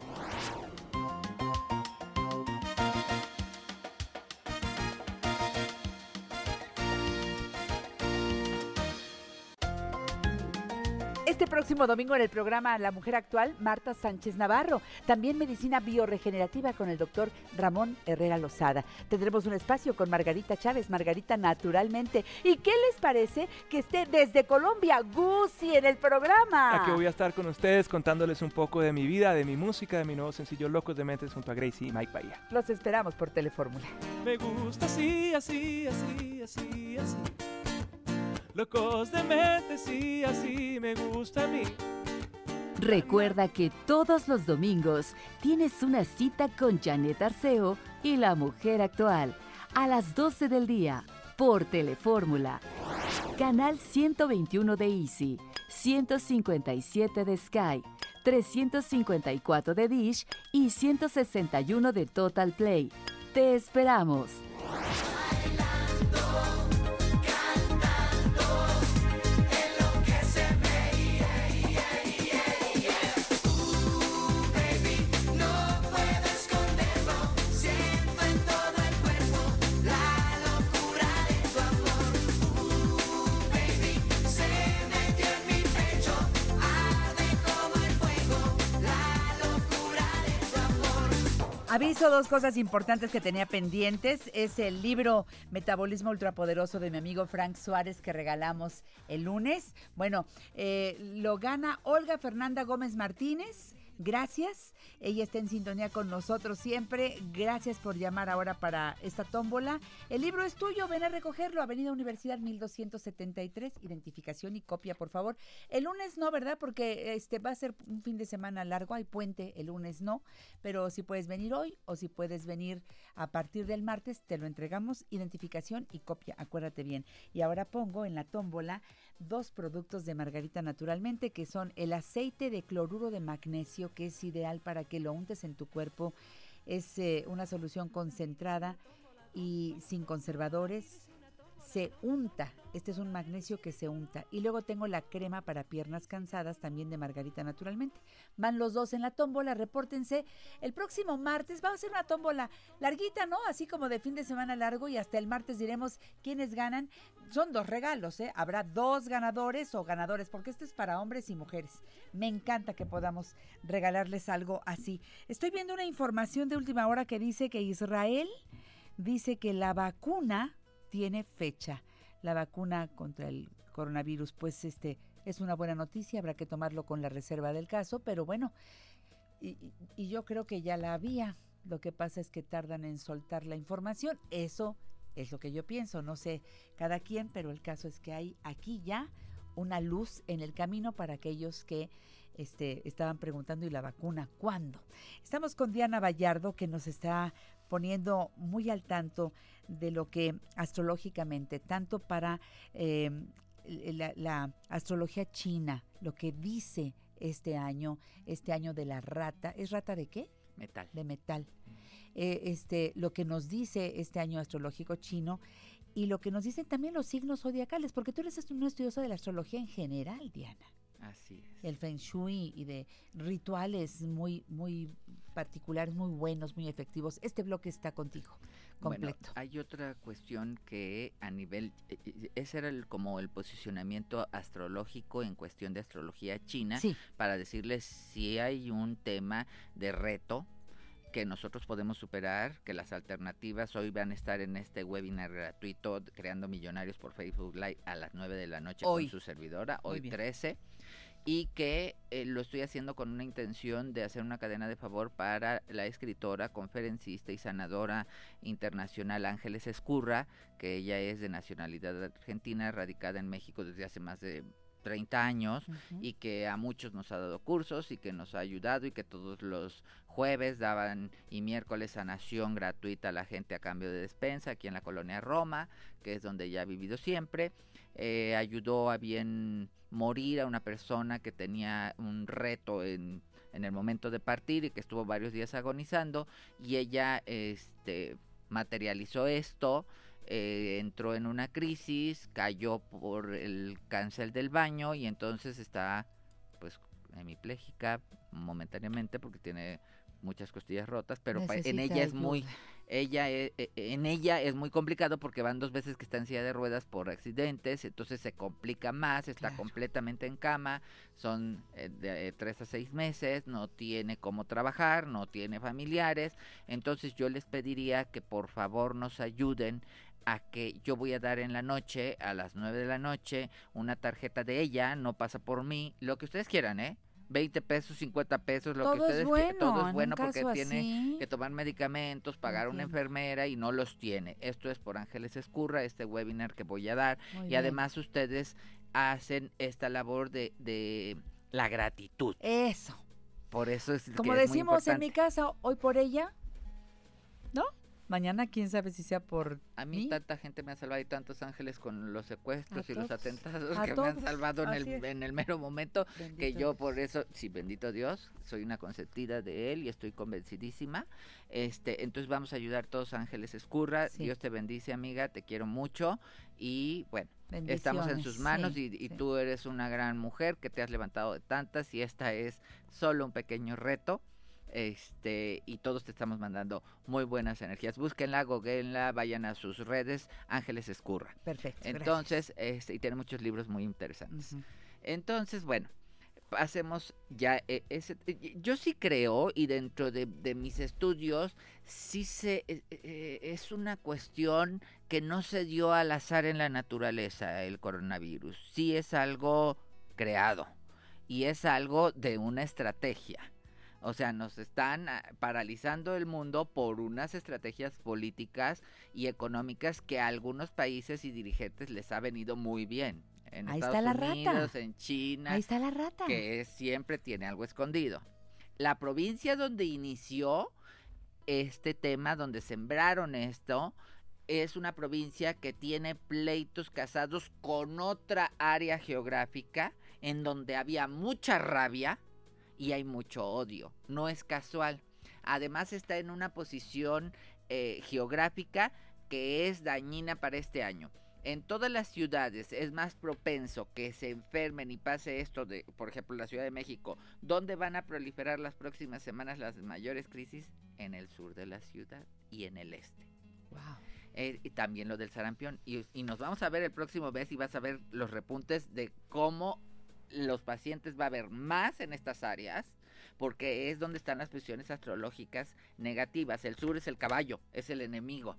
Este próximo domingo en el programa La Mujer Actual, Marta Sánchez Navarro. También medicina bioregenerativa con el doctor Ramón Herrera Lozada. Tendremos un espacio con Margarita Chávez, Margarita Naturalmente. ¿Y qué les parece que esté desde Colombia Gucci en el programa? Aquí voy a estar con ustedes contándoles un poco de mi vida, de mi música, de mi nuevo sencillo Locos de Mentes junto a Gracie y Mike Bahía. Los esperamos por Telefórmula. Me gusta así, así, así, así, así. Locos de mente, sí, así me gusta a mí. Recuerda que todos los domingos tienes una cita con Janet Arceo y la mujer actual a las 12 del día por Telefórmula. Canal 121 de Easy, 157 de Sky, 354 de Dish y 161 de Total Play. Te esperamos. Aviso dos cosas importantes que tenía pendientes. Es el libro Metabolismo Ultrapoderoso de mi amigo Frank Suárez que regalamos el lunes. Bueno, eh, lo gana Olga Fernanda Gómez Martínez. Gracias. Ella está en sintonía con nosotros siempre. Gracias por llamar ahora para esta tómbola. El libro es tuyo. Ven a recogerlo. Avenida Universidad 1273. Identificación y copia, por favor. El lunes no, ¿verdad? Porque este va a ser un fin de semana largo. Hay puente. El lunes no. Pero si puedes venir hoy o si puedes venir a partir del martes, te lo entregamos. Identificación y copia. Acuérdate bien. Y ahora pongo en la tómbola dos productos de Margarita naturalmente, que son el aceite de cloruro de magnesio, que es ideal para que lo untes en tu cuerpo. Es eh, una solución concentrada y sin conservadores, se unta. Este es un magnesio que se unta. Y luego tengo la crema para piernas cansadas, también de Margarita naturalmente. Van los dos en la tómbola, repórtense. El próximo martes vamos a hacer una tómbola larguita, ¿no? Así como de fin de semana largo y hasta el martes diremos quiénes ganan. Son dos regalos, ¿eh? Habrá dos ganadores o ganadores, porque esto es para hombres y mujeres. Me encanta que podamos regalarles algo así. Estoy viendo una información de última hora que dice que Israel dice que la vacuna tiene fecha. La vacuna contra el coronavirus, pues este es una buena noticia, habrá que tomarlo con la reserva del caso, pero bueno, y, yo creo que ya la había. Lo que pasa es que tardan en soltar la información. Eso es lo que yo pienso, no sé cada quien, pero el caso es que hay aquí ya una luz en el camino para aquellos que este, estaban preguntando y la vacuna, ¿cuándo? Estamos con Diana Vallardo que nos está poniendo muy al tanto de lo que astrológicamente, tanto para eh, la, la astrología china, lo que dice este año, este año de la rata, ¿es rata de qué? Metal. De metal. Eh, este, lo que nos dice este año astrológico chino y lo que nos dicen también los signos zodiacales, porque tú eres un estudioso de la astrología en general, Diana. Así es. El feng shui y de rituales muy, muy particulares, muy buenos, muy efectivos. Este bloque está contigo, completo. Bueno, hay otra cuestión que a nivel, eh, eh, ese era el, como el posicionamiento astrológico en cuestión de astrología china, Sí. para decirles si hay un tema de reto que nosotros podemos superar, que las alternativas hoy van a estar en este webinar gratuito Creando Millonarios por Facebook Live a las 9 de la noche Hoy. con su servidora, hoy bien. 13, y que eh, lo estoy haciendo con una intención de hacer una cadena de favor para la escritora, conferencista y sanadora internacional Ángeles Escurra, que ella es de nacionalidad argentina, radicada en México desde hace más de 30 años y que a muchos nos ha dado cursos y que nos ha ayudado y que todos los jueves daban y miércoles sanación gratuita a la gente a cambio de despensa aquí en la colonia Roma, que es donde ella ha vivido siempre. Eh, ayudó a bien morir a una persona que tenía un reto en, en el momento de partir y que estuvo varios días agonizando y ella este, materializó esto eh, entró en una crisis, cayó por el cáncer del baño y entonces está pues hemipléjica momentáneamente porque tiene muchas costillas rotas, pero en ella es muy ella e- e- en ella es muy complicado porque van dos veces que está en silla de ruedas por accidentes, entonces se complica más, está Claro. completamente en cama, son eh, de eh, tres a seis meses, no tiene cómo trabajar, no tiene familiares, entonces yo les pediría que por favor nos ayuden a que yo voy a dar en la noche, a las 9 de la noche, una tarjeta de ella, no pasa por mí, lo que ustedes quieran, ¿eh? 20 pesos, 50 pesos, lo que Todo es ustedes bueno, quieran, todo es bueno porque tiene así. que tomar medicamentos, pagar una enfermera y no los tiene. Esto es por Ángeles Escurra, este webinar que voy a dar. Muy y bien. además ustedes hacen esta labor de, de la gratitud. Eso. Por eso es Como que es muy decimos en mi casa, hoy por ella. Mañana quién sabe si sea por A mí mí. tanta gente me ha salvado y tantos ángeles con los secuestros A y los atentados que me han salvado en el, en el mero momento que yo por eso, sí, bendito Dios, soy una consentida de él y estoy convencidísima. Este, entonces vamos a ayudar todos ángeles escurra. Sí. Dios te bendice, amiga, te quiero mucho y bueno, estamos en sus manos sí, y, y sí. tú eres una gran mujer que te has levantado de tantas y esta es solo un pequeño reto. Este, y todos te estamos mandando muy buenas energías. Búsquenla, googleenla, vayan a sus redes, Ángeles Escurra. Perfecto. gracias. Entonces, este, y tiene muchos libros muy interesantes. Entonces, bueno, hacemos ya eh, ese. Yo sí creo, y dentro de, de mis estudios, sí se, eh, eh, es una cuestión que no se dio al azar en la naturaleza, el coronavirus. Sí es algo creado y es algo de una estrategia. O sea, nos están ah, paralizando el mundo por unas estrategias políticas y económicas que a algunos países y dirigentes les ha venido muy bien. En Ahí Estados está la rata. Unidos, en China, Ahí está la rata. que siempre tiene algo escondido. La provincia donde inició este tema, donde sembraron esto, es una provincia que tiene pleitos casados con otra área geográfica en donde había mucha rabia y hay mucho odio. No es casual. Además está en una posición eh, geográfica que es dañina para este año. en todas las ciudades es más propenso que se enfermen y pase esto de, por ejemplo, la Ciudad de México, ¿dónde van a proliferar las próximas semanas las mayores crisis? En el sur de la ciudad y en el este. Eh, y también lo del sarampión. Y, y nos vamos a ver el próximo mes y vas a ver los repuntes de cómo los pacientes va a haber más en estas áreas porque es donde están las presiones astrológicas negativas. El sur es el caballo, es el enemigo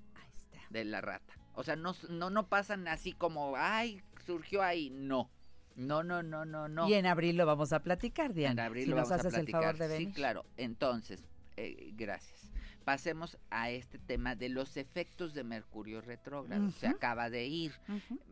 de la rata. O sea, no, no, no pasan así como, ay, surgió ahí. No. No, no, no, no, no. Y en abril lo vamos a platicar, Diana. En abril si lo nos vamos a haces el platicar. favor de venir. Sí, claro. Entonces, eh, gracias. Pasemos a este tema de los efectos de Mercurio retrógrado. Se acaba de ir.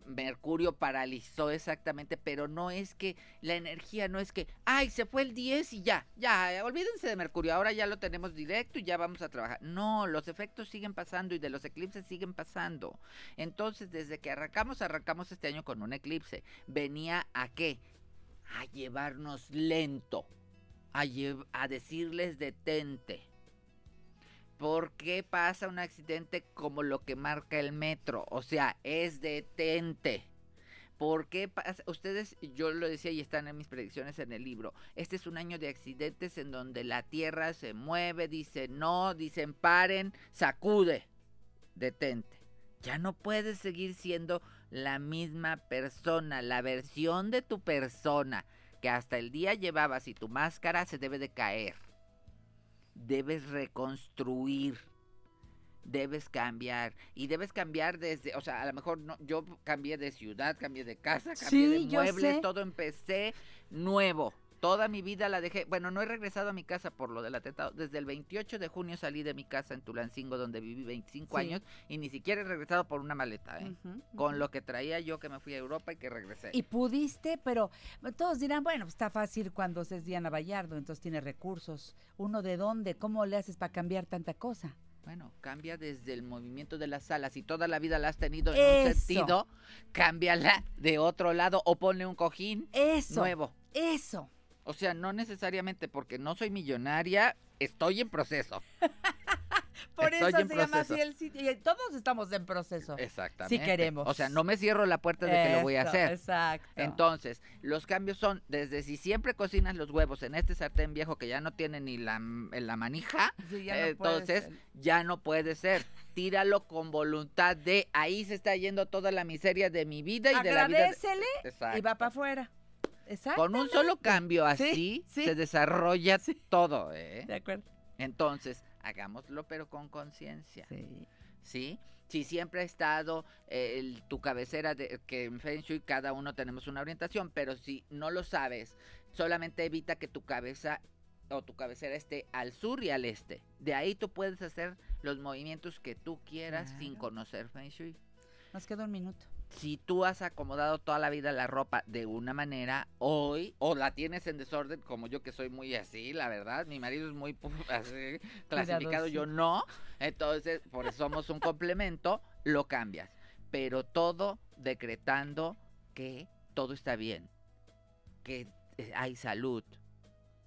Mercurio paralizó exactamente, pero no es que la energía, no es que, ay, se fue el 10 y ya, ya, olvídense de Mercurio, ahora ya lo tenemos directo y ya vamos a trabajar. No, los efectos siguen pasando y de los eclipses siguen pasando. Entonces, desde que arrancamos, arrancamos este año con un eclipse. Venía a qué? A llevarnos lento, a, a decirles detente. ¿Por qué pasa un accidente como lo que marca el metro? O sea, es detente. ¿Por qué pasa? Ustedes, yo lo decía y están en mis predicciones en el libro. Este es un año de accidentes en donde la tierra se mueve, dice no, dicen paren, sacude, detente. Ya no puedes seguir siendo la misma persona, la versión de tu persona que hasta el día llevabas y tu máscara se debe de caer debes reconstruir, debes cambiar y debes cambiar desde, o sea, a lo mejor no, yo cambié de ciudad, cambié de casa, cambié Sí, de muebles, todo empecé nuevo. Toda mi vida la dejé, bueno, no he regresado a mi casa por lo del atentado. Desde el 28 de junio salí de mi casa en Tulancingo, donde viví 25 Sí. años, y ni siquiera he regresado por una maleta, ¿eh? Con lo que traía yo que me fui a Europa y que regresé. Y pudiste, pero todos dirán, bueno, pues está fácil cuando es Diana Vallardo, entonces tiene recursos. ¿Uno de dónde? ¿Cómo le haces para cambiar tanta cosa? Bueno, cambia desde el movimiento de las alas. Si toda la vida la has tenido en un sentido, cámbiala de otro lado o ponle un cojín Eso. nuevo. Eso. O sea, no necesariamente porque no soy millonaria, estoy en proceso. Por Estoy eso se llama así proceso. el sitio. Y todos estamos en proceso. Exactamente. Si queremos. O sea, no me cierro la puerta de que lo voy a hacer. Exacto. Entonces, los cambios son desde si siempre cocinas los huevos en este sartén viejo que ya no tiene ni la, la manija, Sí, ya no entonces ya no puede ser. Tíralo con voluntad de ahí se está yendo toda la miseria de mi vida y de la vida. de- Agradecele Exacto. y va para afuera. Con un solo cambio Sí, así sí. se desarrolla todo, ¿eh? De acuerdo. Entonces, hagámoslo pero con conciencia. Sí. ¿Sí? Si siempre ha estado eh, el- tu cabecera, de, que en Feng Shui cada uno tenemos una orientación, pero si no lo sabes, solamente evita que tu cabeza o tu cabecera esté al sur y al este. De ahí tú puedes hacer los movimientos que tú quieras sin conocer Feng Shui. Nos queda un minuto. Si tú has acomodado toda la vida la ropa de una manera, hoy, o la tienes en desorden, como yo que soy muy así, la verdad, mi marido es muy así, clasificado, yo no, entonces, por eso somos un complemento, lo cambias. Pero todo decretando que todo está bien, que eh, hay salud.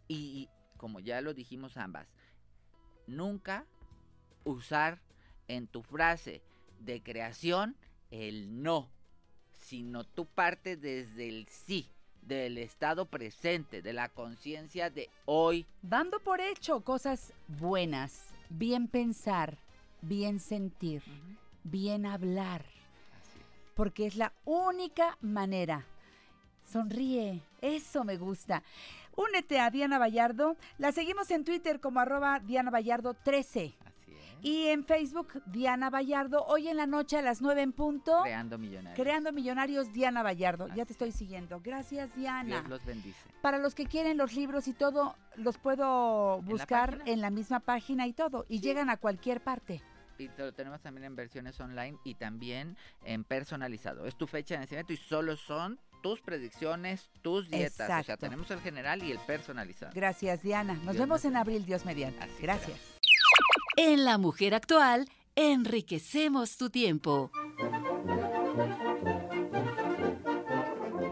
Y como ya lo dijimos ambas, nunca usar en tu frase de creación el no, sino tú partes desde el sí, del estado presente, de la conciencia de hoy. Dando por hecho cosas buenas, bien pensar, bien sentir, bien hablar, porque es la única manera. Sonríe, eso me gusta. Únete a Diana Vallardo. La seguimos en Twitter como arroba Diana Vallardo 13. Y en Facebook, Diana Vallardo. Hoy en la noche a las 9 en punto. Creando millonarios. Creando Millonarios, Diana Vallardo. Ya te estoy siguiendo. Gracias, Diana. Dios los bendice. Para los que quieren los libros y todo, los puedo buscar en la, misma página y todo. Y llegan a cualquier parte. Y te lo tenemos también en versiones online y también en personalizado. Es tu fecha de nacimiento y solo son tus predicciones, tus dietas. O sea, Exacto. tenemos el general y el personalizado. Gracias, Diana. Nos Dios vemos en abril, Dios mediante. Gracias. En La Mujer Actual, enriquecemos tu tiempo.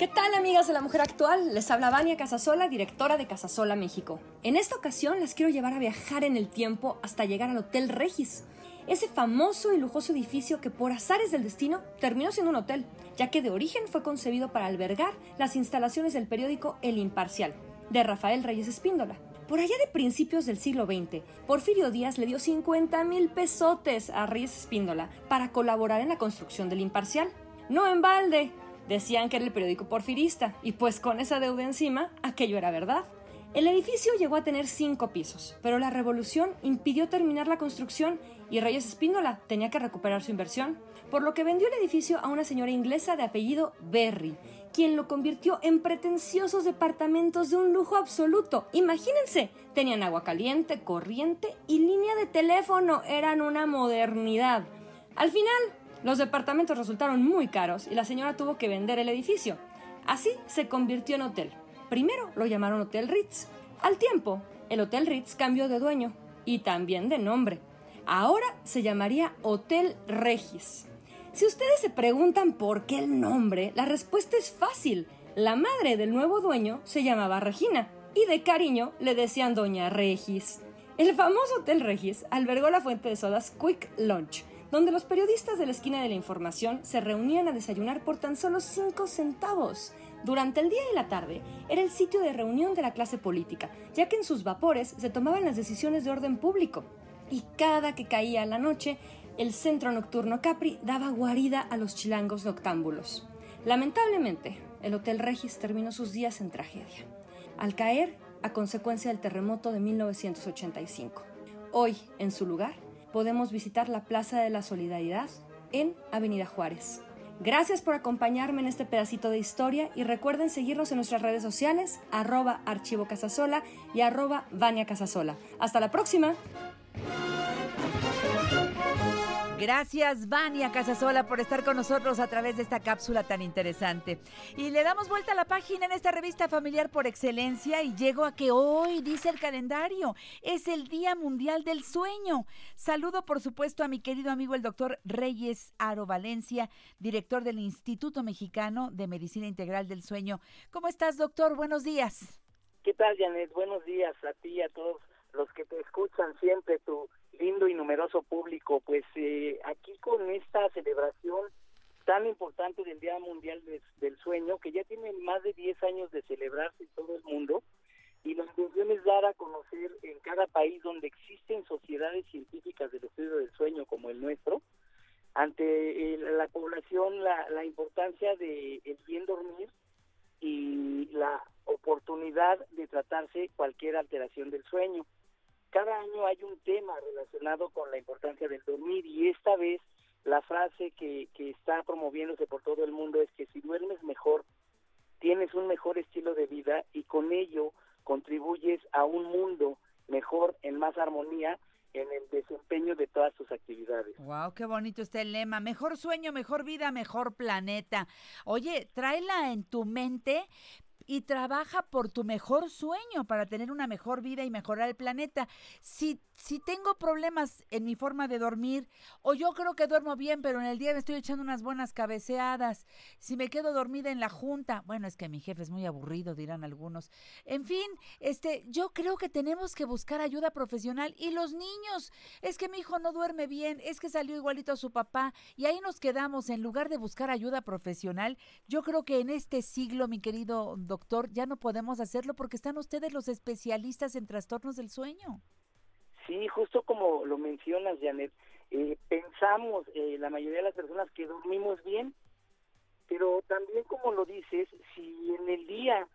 ¿Qué tal amigas de la mujer actual? Les habla Vania Casasola, directora de Casasola México. En esta ocasión les quiero llevar a viajar en el tiempo hasta llegar al Hotel Regis. ese famoso y lujoso edificio que por azares del destino terminó siendo un hotel, ya que de origen fue concebido para albergar las instalaciones del periódico El Imparcial, de Rafael Reyes Espíndola. Por allá de principios del siglo XX, Porfirio Díaz le dio 50 mil pesotes a Reyes Espíndola para colaborar en la construcción del Imparcial. No en balde. Decían que era el periódico porfirista, y pues con esa deuda encima, aquello era verdad. El edificio llegó a tener cinco pisos, pero la revolución impidió terminar la construcción y Reyes Espíndola tenía que recuperar su inversión, por lo que vendió el edificio a una señora inglesa de apellido Berry, quien lo convirtió en pretenciosos departamentos de un lujo absoluto. Imagínense, tenían agua caliente, corriente y línea de teléfono, eran una modernidad. Al final, los departamentos resultaron muy caros y la señora tuvo que vender el edificio. Así se convirtió en hotel. Primero lo llamaron Hotel Ritz. Al tiempo, el Hotel Ritz cambió de dueño y también de nombre. Ahora se llamaría Hotel Regis. Si ustedes se preguntan por qué el nombre, la respuesta es fácil. La madre del nuevo dueño se llamaba Regina y de cariño le decían Doña Regis. El famoso Hotel Regis albergó la fuente de sodas Quick Lunch, donde los periodistas de la esquina de la información se reunían a desayunar por tan solo 5 centavos. Durante el día y la tarde era el sitio de reunión de la clase política, ya que en sus vapores se tomaban las decisiones de orden público. Y cada que caía la noche, el centro nocturno Capri daba guarida a los chilangos noctámbulos. Lamentablemente, el Hotel Regis terminó sus días en tragedia, al caer a consecuencia del terremoto de 1985. Hoy, en su lugar, podemos visitar la Plaza de la Solidaridad en Avenida Juárez. Gracias por acompañarme en este pedacito de historia y recuerden seguirnos en nuestras redes sociales, arroba archivo casasola y arroba Vania Casasola. Hasta la próxima. Gracias, Vania Casasola, por estar con nosotros a través de esta cápsula tan interesante. Y le damos vuelta a la página en esta revista familiar por excelencia y llego a que hoy, dice el calendario, es el Día Mundial del Sueño. Saludo, por supuesto, a mi querido amigo el doctor Reyes Aro Valencia, director del Instituto Mexicano de Medicina Integral del Sueño. ¿Cómo estás, doctor? Buenos días. ¿Qué tal, Janet? Buenos días a ti y a todos los que te escuchan siempre, tu lindo y numeroso público. Pues eh, aquí con esta celebración tan importante del Día Mundial de- del Sueño, que ya tiene más de 10 años de celebrarse en todo el mundo, y la intención es dar a conocer en cada país donde existen sociedades científicas del estudio del sueño como el nuestro, ante eh, la población la, la importancia de el bien dormir y la oportunidad de tratarse cualquier alteración del sueño. Cada año hay un tema relacionado con la importancia del dormir y esta vez la frase que, que está promoviéndose por todo el mundo es que si duermes mejor, tienes un mejor estilo de vida y con ello contribuyes a un mundo mejor, en más armonía, en el desempeño de todas tus actividades. Wow, qué bonito está el lema. Mejor sueño, mejor vida, mejor planeta. Oye, tráela en tu mente y trabaja por tu mejor sueño para tener una mejor vida y mejorar el planeta. Si, si tengo problemas en mi forma de dormir, o yo creo que duermo bien, pero en el día me estoy echando unas buenas cabeceadas, si me quedo dormida en la junta, bueno, es que mi jefe es muy aburrido, dirán algunos. En fin, este, yo creo que tenemos que buscar ayuda profesional y los niños, es que mi hijo no duerme bien, es que salió igualito a su papá y ahí nos quedamos en lugar de buscar ayuda profesional. Yo creo que en este siglo, mi querido doctor, ya no podemos hacerlo porque están ustedes los especialistas en trastornos del sueño. Sí, justo como lo mencionas, Janet, eh, pensamos eh, la mayoría de las personas que dormimos bien, pero también como lo dices, si en el día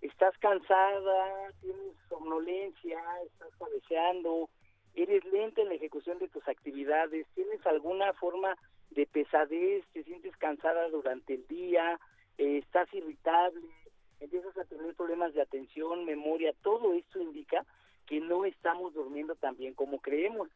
estás cansada, tienes somnolencia, estás cabeceando, eres lenta en la ejecución de tus actividades, tienes alguna forma de pesadez, te sientes cansada durante el día, eh, estás irritable, empiezas a tener problemas de atención, memoria, todo esto indica que no estamos durmiendo tan bien como creemos.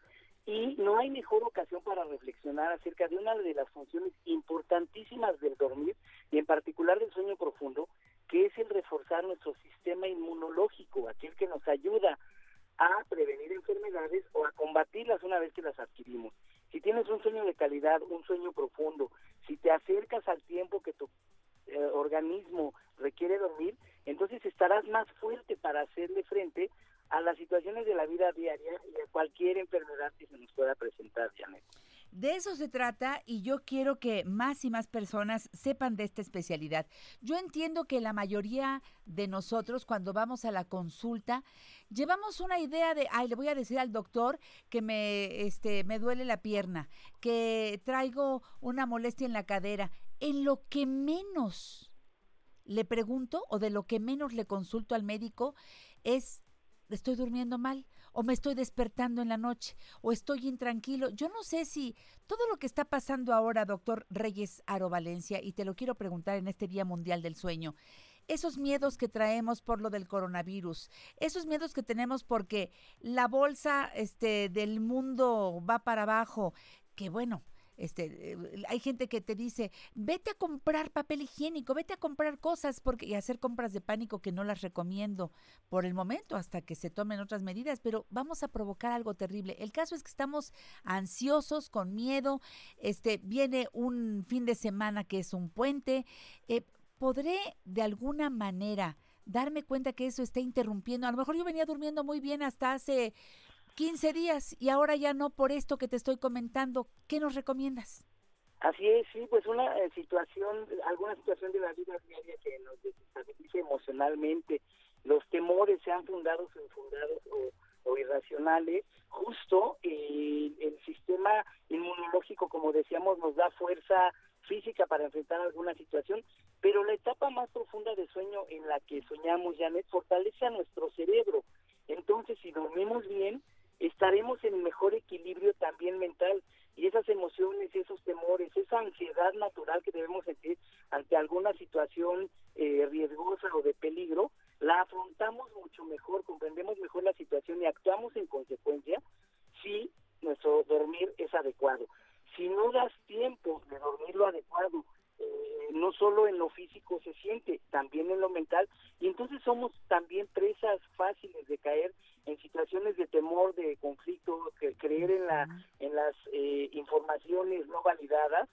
Y no hay mejor ocasión para reflexionar acerca de una de las funciones importantísimas del dormir y en particular del sueño profundo, que es el reforzar nuestro sistema inmunológico, aquel que nos ayuda a prevenir enfermedades o a combatirlas una vez que las adquirimos. Si tienes un sueño de calidad, un sueño profundo, si te acercas al tiempo que tu eh, organismo requiere dormir, entonces estarás más fuerte para hacerle frente a las situaciones de la vida diaria y a cualquier enfermedad que se nos pueda presentar, Janet. De eso se trata y yo quiero que más y más personas sepan de esta especialidad. Yo entiendo que la mayoría de nosotros cuando vamos a la consulta llevamos una idea de, ay, le voy a decir al doctor que me, este, me duele la pierna, que traigo una molestia en la cadera. En lo que menos le pregunto o de lo que menos le consulto al médico es, estoy durmiendo mal o me estoy despertando en la noche o estoy intranquilo. Yo no sé si todo lo que está pasando ahora, doctor Reyes Aro Valencia, y te lo quiero preguntar en este Día Mundial del Sueño, esos miedos que traemos por lo del coronavirus, esos miedos que tenemos porque la bolsa este, del mundo va para abajo, que bueno, este, eh, hay gente que te dice, vete a comprar papel higiénico, vete a comprar cosas porque, y hacer compras de pánico que no las recomiendo por el momento hasta que se tomen otras medidas, pero vamos a provocar algo terrible. El caso es que estamos ansiosos, con miedo, este, viene un fin de semana que es un puente. Eh, ¿Podré de alguna manera darme cuenta que eso está interrumpiendo? A lo mejor yo venía durmiendo muy bien hasta hace 15 días y ahora ya no por esto que te estoy comentando. ¿Qué nos recomiendas? Así es, sí, pues una eh, situación, alguna situación de la vida diaria que nos desestabilice emocionalmente, los temores sean fundados o infundados o, o irracionales, justo eh, el sistema inmunológico, como decíamos, nos da fuerza física para enfrentar alguna situación, pero la etapa más profunda de sueño en la que soñamos, Janet, fortalece a nuestro cerebro. Entonces, si dormimos bien, estaremos en mejor equilibrio también mental y esas emociones, esos temores, esa ansiedad natural que debemos sentir ante alguna situación eh, riesgosa o de peligro, la afrontamos mucho mejor, comprendemos mejor la situación y actuamos en consecuencia si nuestro dormir es adecuado. Si no das tiempo de dormir lo adecuado, eh, no solo en lo físico se siente, también en lo mental, y entonces somos también presas fáciles de caer en situaciones de temor, de conflicto, que creer en la en las eh, informaciones no validadas,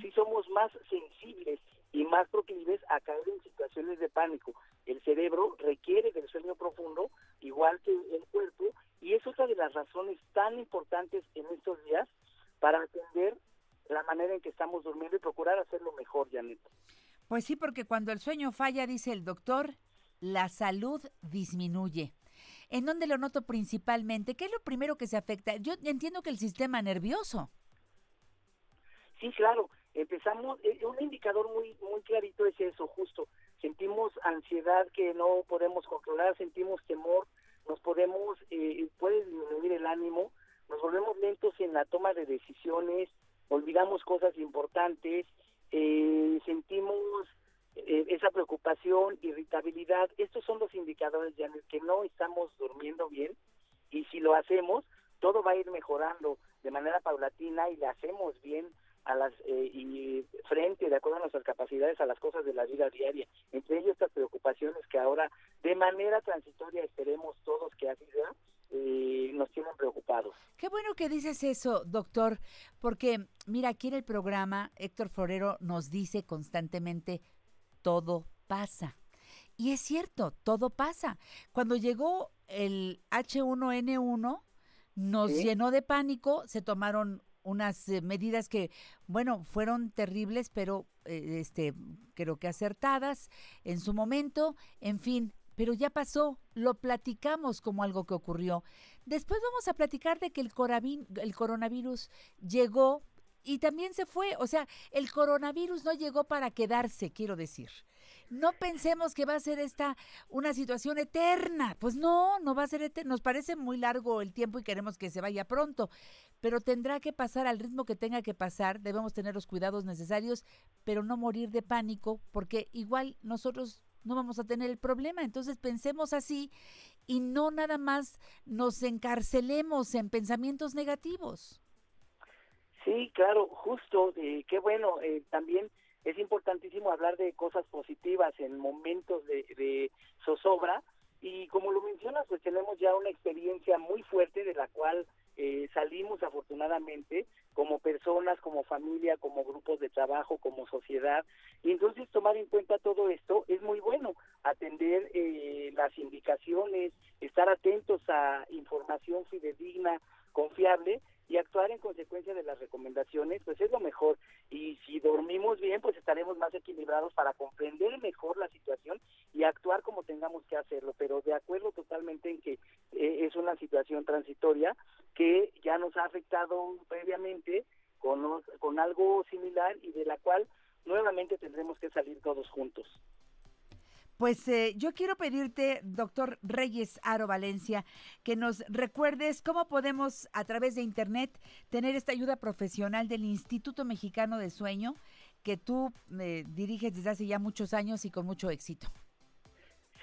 sí somos más sensibles y más proclives a caer en situaciones de pánico. El cerebro requiere del sueño profundo, igual que el cuerpo, y es otra de las razones tan importantes en estos días para atender la manera en que estamos durmiendo y procurar hacerlo mejor, Janet. Pues sí, porque cuando el sueño falla, dice el doctor, la salud disminuye. ¿En dónde lo noto principalmente? ¿Qué es lo primero que se afecta? Yo entiendo que el sistema nervioso. Sí, claro. Empezamos, eh, un indicador muy muy clarito es eso, justo. Sentimos ansiedad que no podemos controlar, sentimos temor, nos podemos, eh, puede disminuir el ánimo, nos volvemos lentos en la toma de decisiones, olvidamos cosas importantes, eh, sentimos eh, esa preocupación, irritabilidad. Estos son los indicadores ya que no estamos durmiendo bien y si lo hacemos, todo va a ir mejorando de manera paulatina y le hacemos bien a las eh, frente de acuerdo a nuestras capacidades a las cosas de la vida diaria entre ellos estas preocupaciones que ahora de manera transitoria esperemos todos que así sea eh, nos tienen preocupados qué bueno que dices eso doctor porque mira aquí en el programa Héctor Forero nos dice constantemente todo pasa. Y es cierto todo pasa. Cuando llegó el H1N1 nos llenó de pánico se tomaron unas eh, medidas que, bueno, fueron terribles, pero eh, este, creo que acertadas en su momento, en fin, pero ya pasó, lo platicamos como algo que ocurrió. Después vamos a platicar de que el, el coronavirus llegó y también se fue. O sea, el coronavirus no llegó para quedarse, quiero decir. No pensemos que va a ser esta una situación eterna. Pues no, no va a ser eterna. Nos parece muy largo el tiempo y queremos que se vaya pronto, pero tendrá que pasar al ritmo que tenga que pasar. Debemos tener los cuidados necesarios, pero no morir de pánico, porque igual nosotros no vamos a tener el problema. Entonces pensemos así y no nada más nos encarcelemos en pensamientos negativos. Sí, claro, justo, eh, qué bueno, eh, también es importantísimo hablar de cosas positivas en momentos de, de zozobra y como lo mencionas, pues tenemos ya una experiencia muy fuerte de la cual eh, salimos afortunadamente como personas, como familia, como grupos de trabajo, como sociedad. Y entonces tomar en cuenta todo esto es muy bueno, atender eh, las indicaciones, estar atentos a información fidedigna, confiable y actuar en consecuencia de las recomendaciones, pues es lo mejor. Y si dormimos bien, pues estaremos más equilibrados para comprender mejor la situación y actuar como tengamos que hacerlo. Pero de acuerdo totalmente en que eh, es una situación transitoria que ya nos ha afectado previamente con, con algo similar y de la cual nuevamente tendremos que salir todos juntos. Pues eh, yo quiero pedirte, doctor Reyes Aro Valencia, que nos recuerdes cómo podemos a través de Internet tener esta ayuda profesional del Instituto Mexicano de Sueño que tú eh, diriges desde hace ya muchos años y con mucho éxito.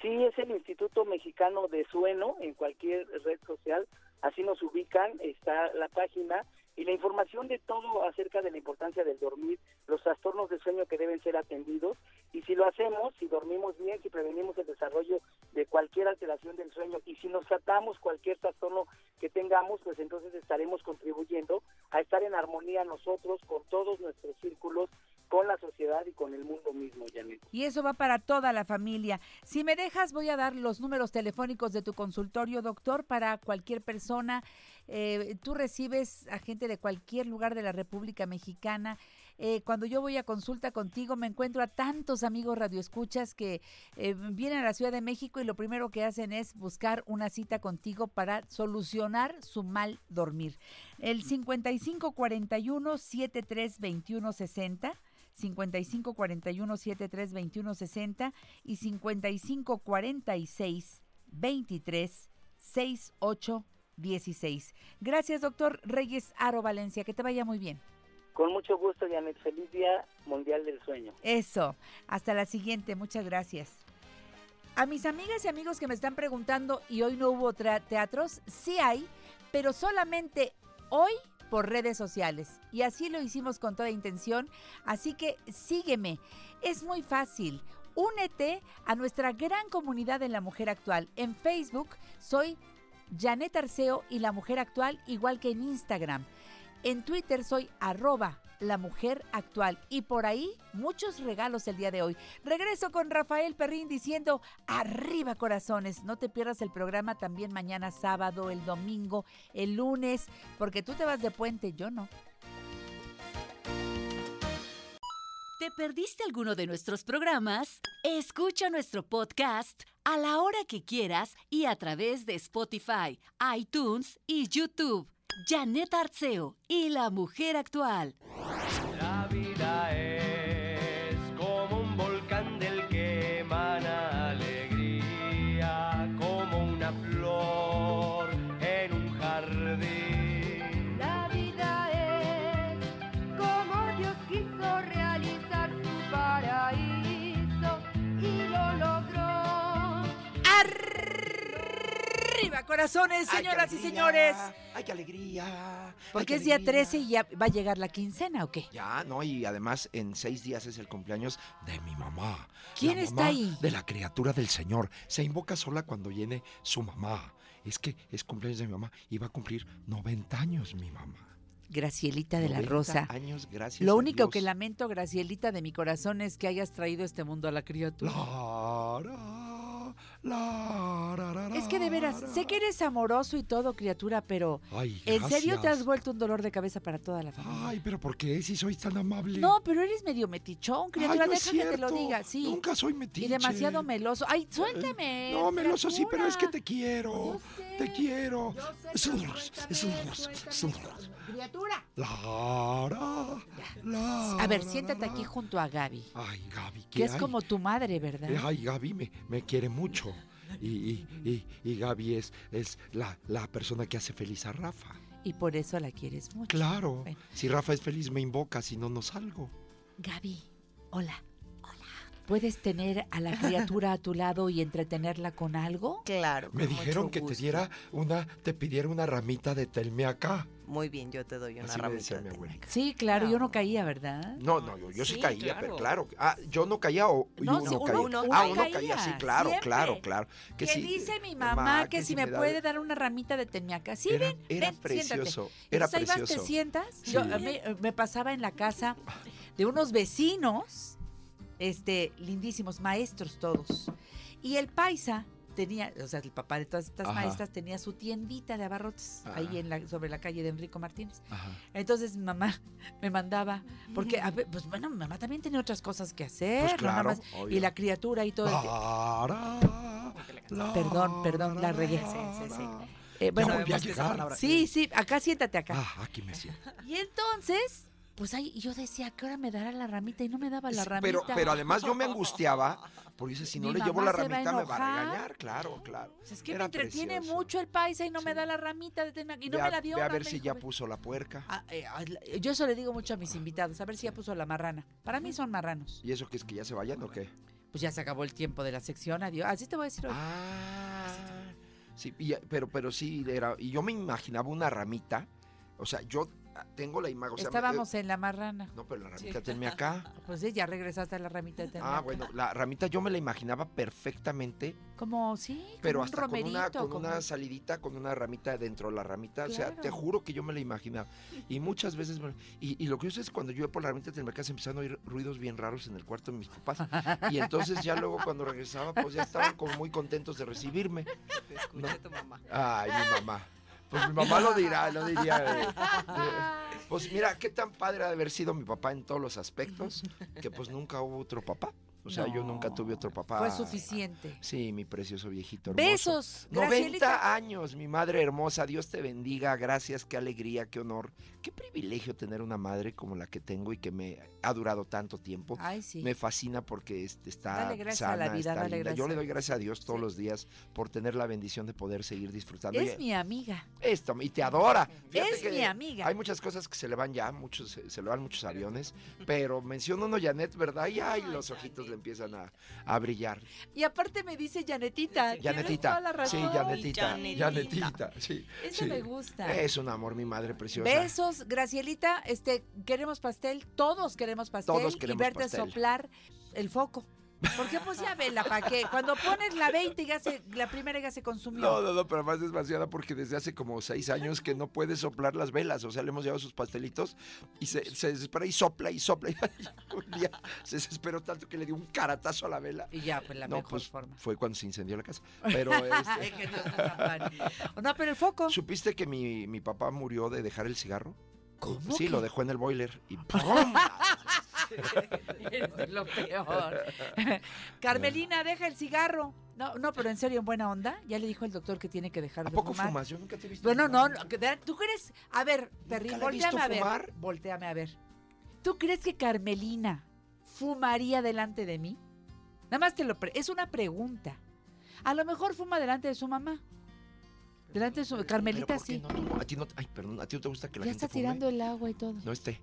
Sí, es el Instituto Mexicano de Sueño en cualquier red social, así nos ubican, está la página y la información de todo acerca de la importancia del dormir, los trastornos de sueño que deben ser atendidos y si lo hacemos, si dormimos bien, si prevenimos el desarrollo de cualquier alteración del sueño y si nos tratamos cualquier trastorno que tengamos, pues entonces estaremos contribuyendo a estar en armonía nosotros con todos nuestros círculos con la sociedad y con el mundo mismo, Janet. Y eso va para toda la familia. Si me dejas, voy a dar los números telefónicos de tu consultorio, doctor, para cualquier persona. Eh, tú recibes a gente de cualquier lugar de la República Mexicana. Eh, cuando yo voy a consulta contigo, me encuentro a tantos amigos radioescuchas que eh, vienen a la Ciudad de México y lo primero que hacen es buscar una cita contigo para solucionar su mal dormir. El 5541 732160 55 41 73 21 60 y 55 46 23 68 16. Gracias, doctor Reyes Aro Valencia. Que te vaya muy bien. Con mucho gusto, Janet. Feliz Día Mundial del Sueño. Eso. Hasta la siguiente. Muchas gracias. A mis amigas y amigos que me están preguntando, ¿y hoy no hubo teatros? Sí hay, pero solamente hoy por redes sociales. Y así lo hicimos con toda intención. Así que sígueme. Es muy fácil. Únete a nuestra gran comunidad en la mujer actual. En Facebook soy Janet Arceo y la mujer actual, igual que en Instagram. En Twitter soy arroba la mujer actual. Y por ahí, muchos regalos el día de hoy. Regreso con Rafael Perrín diciendo, arriba corazones, no te pierdas el programa también mañana sábado, el domingo, el lunes, porque tú te vas de puente, yo no. ¿Te perdiste alguno de nuestros programas? Escucha nuestro podcast a la hora que quieras y a través de Spotify, iTunes y YouTube. Janet Arceo y la mujer actual. Corazones, ¡Ay, qué señoras y señores. ¡Ay, qué alegría! Porque Ay, es día alegría. 13 y ya va a llegar la quincena, ¿o qué? Ya, no, y además en seis días es el cumpleaños de mi mamá. ¿Quién La está ahí? De la criatura del Señor. Se invoca sola cuando viene su mamá. Es que es cumpleaños de mi mamá y va a cumplir 90 años mi mamá. Gracielita de la 90 Rosa. años, gracias Lo a único Dios. que lamento, Gracielita de mi corazón, es que hayas traído este mundo a la criatura. Es que de veras, sé que eres amoroso y todo, criatura, pero Ay, ¿en serio te has vuelto un dolor de cabeza para toda la familia? Ay, pero ¿por qué si soy tan amable? No, pero eres medio metichón, criatura, Ay, no deja que te lo diga, sí. Nunca soy metiche. Y demasiado meloso. Ay, suéltame. No, meloso sí, pero es que te quiero. Te quiero. Es un es un es un Criatura. Lara, Lara, A ver, siéntate aquí junto a Gaby, Ay, Gaby, ¿qué que es como tu madre, ¿verdad? Eh, Ay, Gaby me, me quiere mucho. Y, y, y, y Gaby es, es la, la persona que hace feliz a Rafa. Y por eso la quieres mucho. Claro. Bueno. Si Rafa es feliz, me invoca, si no, no salgo. Gaby, hola. ¿Puedes tener a la criatura a tu lado y entretenerla con algo? Claro. Me dijeron que te diera una, te pidiera una ramita de telmeacá. Muy bien, yo te doy una Así me ramita. decía de mi abuelita. Sí, claro, yo no caía, ¿verdad? No, no, yo, yo sí, Sí, caía, claro. pero claro. Ah, yo no caía o No, uno, sí, uno- caía. uno ah, uno caía, caía, sí, claro, siempre. claro, claro. Que, sí, dice mi mamá, mamá que, si me, da- puede dar una ramita de temiaca. Sí, Era- ven, era ven, precioso, siéntate. era Entonces, ahí vas, precioso. te sientas. Sí. Yo, eh, me pasaba en la casa de unos vecinos, este, lindísimos, maestros todos. Y el paisa tenía, o sea, el papá de todas estas Ajá. maestras tenía su tiendita de abarrotes ahí Ajá. en la, sobre la calle de Enrico Martínez. Ajá. Entonces mi mamá me mandaba, porque, a ver, pues bueno, mi mamá también tenía otras cosas que hacer, Pues claro, más- y la criatura y todo. el- Perdón, perdón, la regué. Eh, bueno, volví a llegar. Sí, sí, acá siéntate acá. Ah, aquí me siento. Y entonces, pues ahí yo decía, ¿a qué hora me dará la ramita? Y no me daba la ramita. Pero, pero además yo me angustiaba, porque dice, si no Mi le llevo la va ramita me va a regañar, claro, claro. Pues es que me entretiene precioso. mucho el paisa y no me da la ramita de y no Ve me la dio. ve a ver si ya puso la puerca. Ah, eh, ah, yo eso le digo mucho a mis invitados, a ver si ya puso la marrana. Para mí son marranos. ¿Y eso que es que ya se vayan o qué? Pues ya se acabó el tiempo de la sección, adiós. Así te voy a decir hoy. Ah, sí, y- pero, pero sí, era, y yo me imaginaba una ramita, o sea, yo tengo la imagen, o sea, Estábamos en la marrana. No, pero la ramita tenme acá. Pues sí, ya regresaste a la ramita de tenme Ah, acá. bueno, la ramita yo me la imaginaba perfectamente, Como, sí, como pero un hasta con una, con como- una salidita, con una ramita dentro de la ramita. O sea, te juro que yo me la imaginaba. Y muchas veces, me- y, y lo curioso es cuando yo iba por la ramita de acá se empezaron a oír ruidos bien raros en el cuarto de mis papás. Y entonces ya luego cuando regresaba, pues ya estaban como muy contentos de recibirme. Te escuché ¿no? tu mamá. Ay, mi mamá. Pues mi mamá lo dirá, lo diría. de- pues mira, qué tan padre ha de haber sido mi papá en todos los aspectos, que pues nunca hubo otro papá. O sea, yo nunca tuve otro papá. Fue suficiente. Sí, mi precioso viejito hermoso. Besos, 90 Gracielita. años, mi madre hermosa. Dios te bendiga. Gracias, qué alegría, qué honor. Qué privilegio tener una madre como la que tengo y que me ha durado tanto tiempo. Ay, sí. Me fascina porque está Dale gracias a sana, la vida, está dale linda. Yo le doy gracias a Dios todos los días por tener la bendición de poder seguir disfrutando. Es mi amiga. esto, y te adora. Fíjate Es que mi amiga. Hay muchas cosas que se le van ya, muchos se, se le van muchos aviones, pero menciona uno Janet, ¿verdad? Y ay, los ojitos le empiezan a, a brillar. Y aparte me dice Janetita. toda Janetita. Sí. Janetita. Janetita. Sí. Eso sí. me gusta. Es un amor, mi madre preciosa. Besos, Gracielita. Este, queremos pastel, todos queremos pastel Todos queremos y verte pastel. soplar el foco. Porque pues ya vela, ¿para qué? Cuando pones la 20 ya se, la primera ya se consumió. No, no, no, pero más desvaciada porque desde hace como seis años que no puede soplar las velas. O sea, le hemos llevado sus pastelitos y se, se desespera y sopla y sopla. Y un día se desesperó tanto que le dio un caratazo a la vela. Y ya, pues la no, mejor pues, forma. Fue cuando se incendió la casa. Pero este. No, pero el foco. ¿Supiste que mi, mi papá murió de dejar el cigarro? ¿Cómo Sí, que? lo dejó en el boiler y ¡pum! Eres lo peor. Carmelina, deja el cigarro. No, no, pero en serio, en buena onda. Ya le dijo el doctor que tiene que dejar ¿A de poco fumar. fumas? Yo nunca te he visto Bueno, no, fumar. no, ¿tú crees? A ver, Perrín, volteame visto a ver. fumar. Volteame a ver. ¿Tú crees que Carmelina fumaría delante de mí? Nada más te lo... pre- es una pregunta. A lo mejor fuma delante de su mamá. Delante de su... Carmelita ¿Pero por qué sí. no? Tú no- a ti no, ay, perdón, ¿a ti no te gusta que la ya gente está fume? tirando el agua y todo. No, este.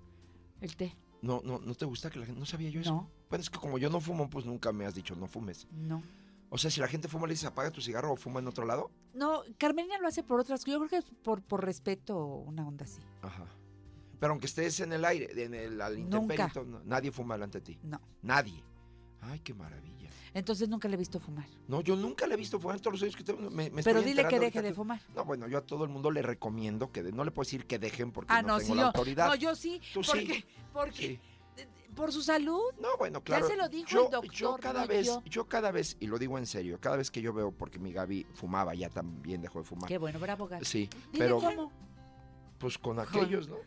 El té. No, no, no te gusta que la gente. No sabía yo eso. No. Bueno, es que como yo no fumo, pues nunca me has dicho no fumes. No. O sea, si la gente fuma, le dices apaga tu cigarro o fuma en otro lado. No, Carmelina lo hace por otras Yo creo que es por, por respeto o una onda así. Ajá. Pero aunque estés en el aire, en el al Nunca. nadie fuma delante de ti. No. Nadie. Ay, qué maravilla. Entonces nunca le he visto fumar. No, yo nunca le he visto fumar todos los años que tengo. Me, me Pero estoy dile que deje de fumar. No, bueno, yo a todo el mundo le recomiendo que de- no le puedo decir que dejen porque Ah, no, no, tengo sí, la yo, autoridad. no, yo sí, Tú sí. porque, porque, por su salud. No, bueno, claro. Ya se lo dijo yo, el doctor. Yo cada no vez, yo. yo cada vez, y lo digo en serio, cada vez que yo veo, porque mi Gaby fumaba, ya también dejó de fumar. Qué bueno, bravo, Gaby. Sí, Dile pero cómo. pues con aquellos, ¿no?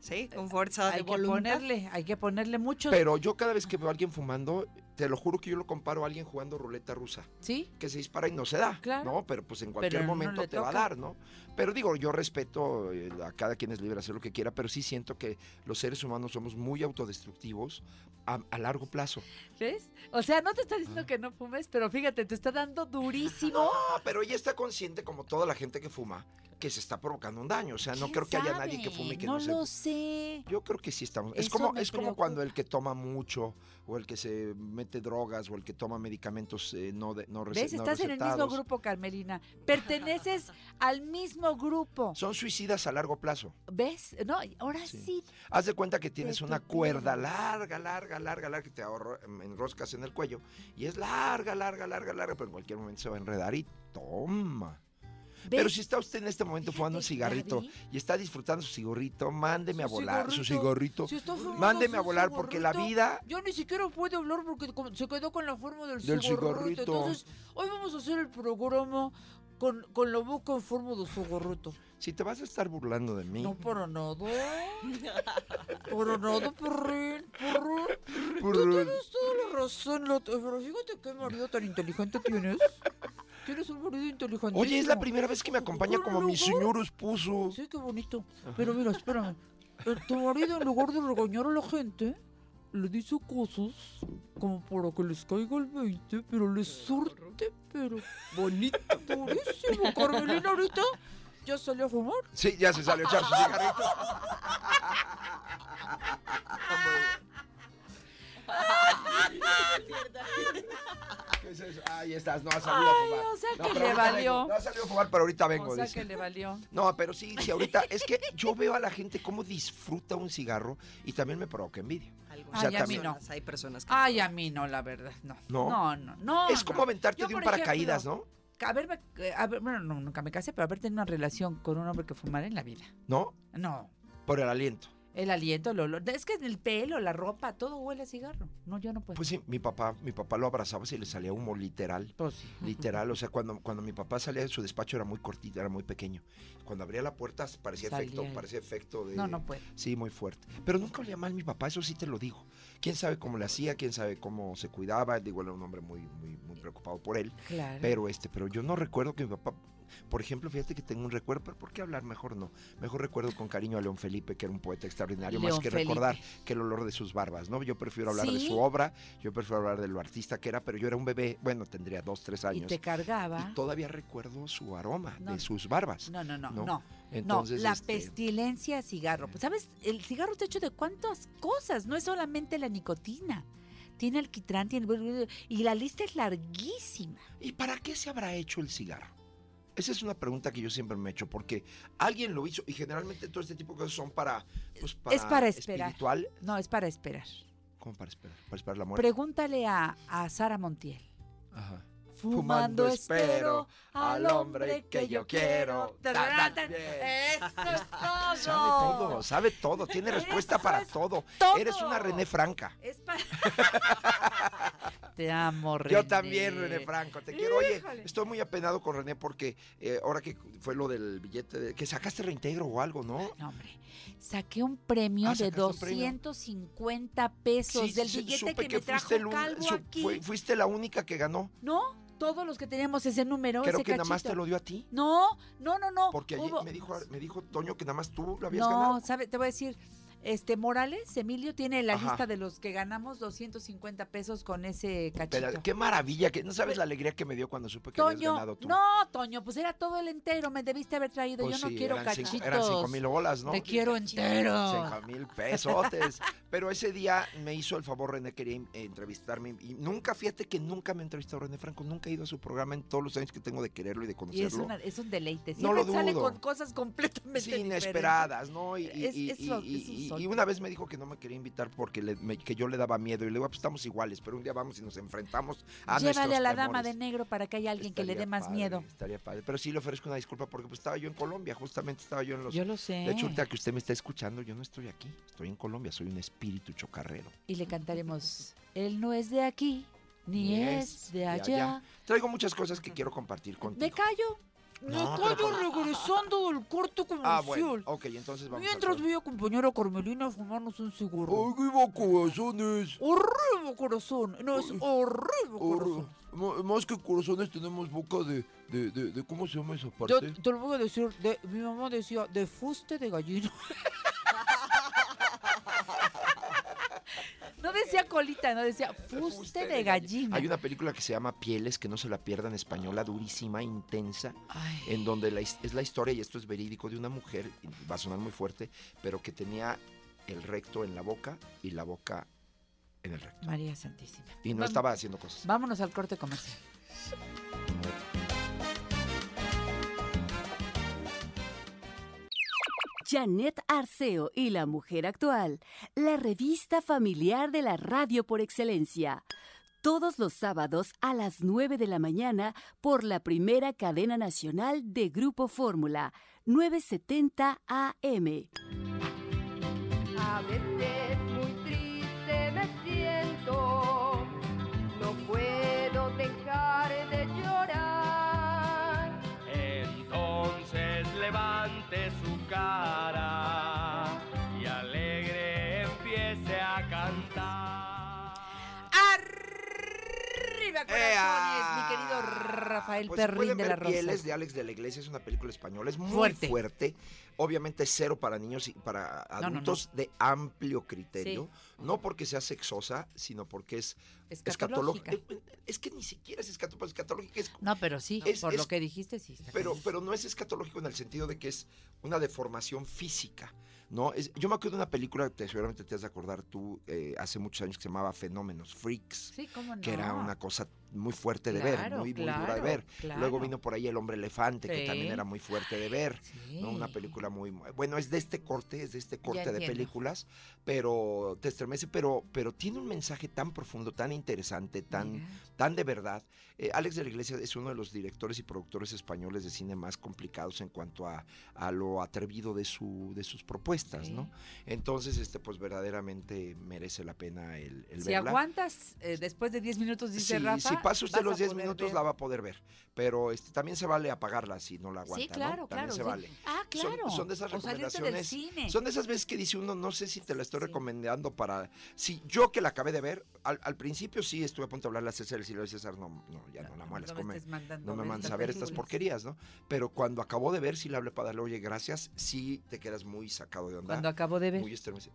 Sí, con fuerza de Hay que voluntad. ponerle, hay que ponerle mucho. Pero yo cada vez que veo a alguien fumando, te lo juro que yo lo comparo a alguien jugando ruleta rusa. ¿Sí? Que se dispara y no se da, Claro. ¿no? Pero pues en cualquier momento te va a dar, ¿no? Pero digo, yo respeto eh, a cada quien es libre de hacer lo que quiera, pero sí siento que los seres humanos somos muy autodestructivos a, a largo plazo. ¿Ves? O sea, no te está diciendo que no fumes, pero fíjate, te está dando durísimo. No, pero ella está consciente, como toda la gente que fuma, que se está provocando un daño. O sea, no ¿Quién creo que haya nadie que fume y que no no, se... lo sé. Yo creo que sí estamos. Es como, es como cuando el que toma mucho, o el que se mete drogas, o el que toma medicamentos eh, no, de, no, ¿Ves? no Estás en el mismo grupo, Carmelina. Perteneces al mismo grupo. Son suicidas a largo plazo. ¿Ves? No, ahora sí. Haz de cuenta que tienes una cuerda larga, larga, larga, larga, que te ahorro- em, enroscas en el cuello. Y es larga, larga, larga, larga, pero en cualquier momento se va a enredar y toma. Pero si está usted en este momento fumando un cigarrito y está disfrutando su cigarrito, mándeme a volar su cigarrito. cigarrito. Si está fumando Mándeme a volar porque la cigarrito, vida Ya ni siquiera puede hablar porque se quedó con la forma del, Del cigarrito. cigarrito. Entonces, hoy vamos a hacer el programa con, con la boca en forma de cigarrito. Si te vas a estar burlando de mí. No para nada. Para nada, perrín, perrín. Tú tienes toda la razón, pero fíjate qué marido tan inteligente tienes. Tienes un marido inteligente. Oye, es la primera vez que me acompaña como mi señor esposo. Sí, qué bonito. Pero mira, espérame. Eh, Tu marido, en lugar de regañar a la gente, le dice cosas como para que les caiga el 20, pero les surte, pero bonito. Durísimo. Carmelina ahorita ya salió a fumar. Sí, ya se salió a echar su cigarrito. ¿Qué es eso? Ahí estás, no ha salido a Ay, fumar. o sea No, que pero le valió. vengo. No ha salido a fumar, pero ahorita vengo. o sea dice. que le valió. No, pero sí, sí, ahorita es que yo veo a la gente cómo disfruta un cigarro y también me provoca envidia. O sea, Ay, a mí también- no. Hay personas que Ay, a mí no, la verdad, no. ¿No? No, no, no. Es como no. aventarte Yo, de un paracaídas, ejemplo, ¿no? Haberme, eh, haber- bueno, no, nunca me casé, pero haber tenido una relación con un hombre que fumara en la vida. ¿No? No. Por el aliento. El aliento, el olor. Es que el pelo, la ropa, todo huele a cigarro. No, yo no puedo. Pues sí, mi papá, mi papá lo abrazaba y le salía humo literal. Pues sí. Literal, o sea, cuando, cuando mi papá salía de su despacho era muy cortito, era muy pequeño. Cuando abría la puerta parecía Salía efecto, parecía efecto de. No, no puede. Sí, muy fuerte. Pero nunca olía mal mi papá, eso sí te lo digo. Quién sabe cómo le hacía, quién sabe cómo se cuidaba. Digo, era un hombre muy, muy, muy preocupado por él. Claro. Pero este, pero yo no recuerdo que mi papá. Por ejemplo, fíjate que tengo un recuerdo, pero ¿por qué hablar? Mejor no. Mejor recuerdo con cariño a León Felipe, que era un poeta extraordinario, más que Felipe. recordar que el olor de sus barbas, ¿no? Yo prefiero hablar de su obra, yo prefiero hablar de lo artista que era, pero yo era un bebé, bueno, tendría dos, tres Y años. te cargaba. Y todavía recuerdo su aroma No. de sus barbas. No, no, no, ¿no? no. Entonces, no, la este, pestilencia cigarro. Pues, ¿sabes? El cigarro está hecho de cuántas cosas. No es solamente la nicotina. Tiene alquitrán, tiene... Y la lista es larguísima. ¿Y para qué se habrá hecho el cigarro? Esa es una pregunta que yo siempre me he hecho, porque alguien lo hizo y generalmente todo este tipo de cosas son para, pues, para es para esperar. espiritual. No, es para esperar. ¿Cómo para esperar? Para esperar la muerte. Pregúntale a, a Sara Montiel. Ajá. Fumando espero al hombre que yo quiero. Eso es todo. Sabe todo, sabe todo, tiene respuesta para todo. todo. Eres una René Franca. Es para... Te amo, René. Yo también, René Franco, te quiero. Oye, Híjole. estoy muy apenado con René porque eh, ahora que fue lo del billete, de, que sacaste reintegro o algo, ¿no? No, hombre. Saqué un premio Ah, de sacaste un premio. 250 pesos Sí, del billete supe que me trajo fuiste, el un- Calvo su- aquí. fue- fuiste la única que ganó. No, todos los que teníamos ese número, Creo ese que nada más cachito. te lo dio a ti. No, no, no, no. Porque ayer hubo- me dijo, me dijo Toño que nada más tú lo habías No, ganado. ¿sabe? Te voy a decir, este Morales, Emilio, tiene la Ajá. lista de los que ganamos 250 pesos con ese cachito. Pero qué maravilla, que no sabes la alegría que me dio cuando supe que habías Toño, ganado tú. no, Toño, pues era todo el entero, me debiste haber traído. Pues Yo no sí, quiero eran cinco- cachitos. eran cinco mil bolas, ¿no? Te quiero entero. Cinco mil pesotes. Pero ese día me hizo el favor, René, quería eh, entrevistarme. Y nunca, fíjate que nunca me ha entrevistado René Franco. Nunca he ido a su programa en todos los años que tengo de quererlo y de Y es, conocerlo. una- es un deleite. No Siempre lo sale dudo. con cosas completamente Sí, diferentes. inesperadas, ¿no? Y, y- Es- y- es lo- y- y- una vez me dijo que no me quería invitar porque le- me- que yo le daba miedo. Y le digo, "Ah, pues estamos iguales, pero un día vamos y nos enfrentamos a Llévale nuestros a la dama temores". de negro para que haya alguien que le dé más padre, miedo. Estaría padre. Pero sí le ofrezco una disculpa porque pues, estaba yo en Colombia, justamente estaba yo en los. Yo lo sé. De hecho, ahorita que usted me está escuchando, yo no estoy aquí. Estoy en Colombia, soy un espíritu chocarrero. Y le cantaremos, él no es de aquí, ni, es de allá. Traigo muchas cosas que quiero compartir contigo. Me callo. Me No, pero- regresando del corto comercial. Ah, bueno. Ok, entonces vamos Mientras a. voy a acompañar a Carmelina a fumarnos un cigarro. ¡Arriba, corazones! ¡Horrible corazón! No, es horrible corazón. Más que corazones tenemos boca de, de, de, de- ¿Cómo se llama esa Yo te lo voy a decir, de, mi mamá decía, de fuste de gallina. no decía colita, ¿no? Decía fuste de gallina. Hay una película que se llama Pieles, que no se la pierdan, española, durísima, intensa, en donde la es la historia, y esto es verídico, de una mujer, va a sonar muy fuerte, pero que tenía el recto en la boca y la boca en el recto. María Santísima. Y no estaba haciendo cosas. Vámonos al corte comercial. Janet Arceo y la mujer actual, la revista familiar de la radio por excelencia. Todos los sábados a las 9 de la mañana por la primera cadena nacional de Grupo Fórmula, 970 AM. Mi querido Rafael Pues Perrín pueden de la Rosa. Pieles de Alex de la Iglesia, es una película española, es muy Fuerte. fuerte. Obviamente cero para niños y para no, no. adultos de amplio criterio. No porque sea sexosa, sino porque es Escatológica. escatológica. Eh, Es que ni siquiera es escato- escatológica, es No, pero sí, Es- por es- lo que dijiste, sí. está pero, pero no es escatológico en el sentido de que es una deformación física, ¿no? Es- yo me acuerdo de una película, que seguramente te has de acordar tú, eh, hace muchos años que se llamaba Fenómenos, Freaks, Sí, cómo no. que era una cosa muy fuerte de ver, Claro, muy, muy dura de claro, ver. claro. Luego vino por ahí El Hombre Elefante, que Sí. también era muy fuerte de ver, ¿no? Una Sí. película muy... Bueno, es de este corte, es de este corte de películas, pero te estremece, pero, pero tiene un mensaje tan profundo, tan interesante, tan, tan de verdad. Eh, Alex de la Iglesia es uno de los directores y productores españoles de cine más complicados en cuanto a, a lo atrevido de, su, de sus propuestas, ¿no? Entonces, este, pues verdaderamente merece la pena el, el Si verla. aguantas eh, después de 10 minutos, dice Sí, Rafa. si pasa usted los a 10 poder minutos ver. la va a poder ver, pero este, también se vale apagarla si no la aguanta, Sí, claro, ¿no? claro. También se sí. vale. Ah, Son- claro. Son, de esas recomendaciones. cine. Son de esas veces que dice uno, no sé si te la estoy recomendando para. Si yo que la acabé de ver, al, al principio sí estuve a punto de hablar a César y Silvio César, no, no, ya no, la muelas, no me come- estés mandando no me estas a ver estas porquerías, ¿no? Pero cuando acabó de ver, sí le hablé para darle, oye, gracias, sí te quedas muy sacado de onda. Cuando acabó de ver. Muy estremecido.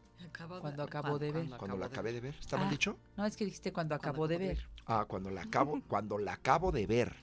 Cuando acabó de ver. Cuando la acabé de ver. ¿Está mal Ah, dicho? No, es que dijiste cuando acabó de ver. Ah, cuando la acabo, cuando la acabo de ver.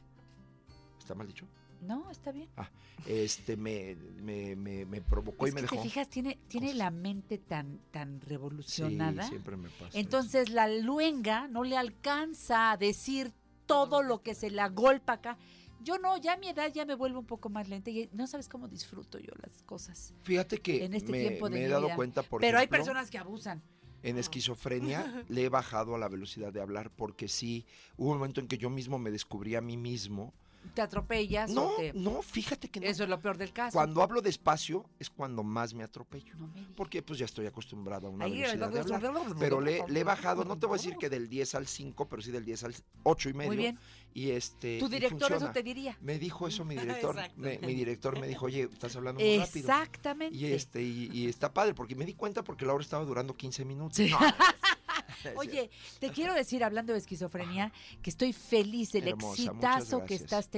¿Está mal dicho? No, está bien. Ah, este me, me, me, me provocó es y me que dejó. te fijas, tiene, tiene la mente tan, tan revolucionada. Sí, siempre me pasa. Entonces la luenga no le alcanza a decir todo lo que se le agolpa acá. Yo no, ya a mi edad ya me vuelvo un poco más lenta y no sabes cómo disfruto yo las cosas. Fíjate que en este me, tiempo de me he dado vida. cuenta, por Pero hay personas que abusan. En esquizofrenia le he bajado a la velocidad de hablar porque sí, hubo un momento en que yo mismo me descubrí a mí mismo. Te atropellas No, o te... no, fíjate que no. Eso es lo peor del caso. Cuando hablo despacio es cuando más me atropello. porque pues ya estoy acostumbrado a una Ahí, velocidad de hablar. Pero le, le he bajado, no te voy a decir que del 10 al 5, pero sí del 10 al 8 y medio. Muy bien. Y este Tu director eso te diría. Me dijo eso mi director. Me- mi director me dijo, oye, estás hablando muy rápido. Exactamente. Y este, y, y está padre, porque me di cuenta porque la hora estaba durando 15 minutos. No, Oye, te quiero decir, hablando de esquizofrenia, que estoy feliz del Hermosa, exitazo que estás teniendo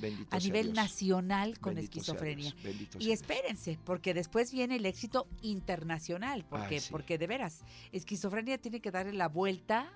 Bendito a nivel Dios. nacional con Bendito esquizofrenia. Y espérense, porque después viene el éxito internacional, porque, Ay, sí. porque de veras, esquizofrenia tiene que darle la vuelta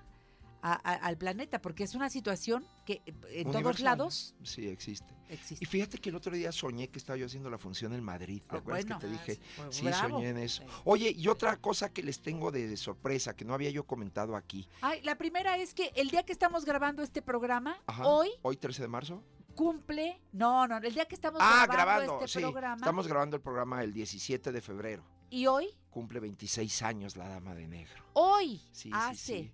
a- a- al planeta, porque es una situación que eh, en todos lados Sí, existe. existe. Y fíjate que el otro día soñé que estaba yo haciendo la función en Madrid. ¿Te Ah, acuerdas bueno. que te dije? Ah, sí. Sí, soñé en eso. Oye, y otra cosa que les tengo de, de sorpresa, que no había yo comentado aquí. Ay, la primera es que el día que estamos grabando este programa, Ajá. hoy Hoy, 13 de marzo. cumple, no, no, el día que estamos Ah, grabando, grabando. este sí, programa estamos grabando el programa el 17 de febrero. y hoy, Cumple 26 años la Dama de Negro. hoy, Sí, sí, hace sí.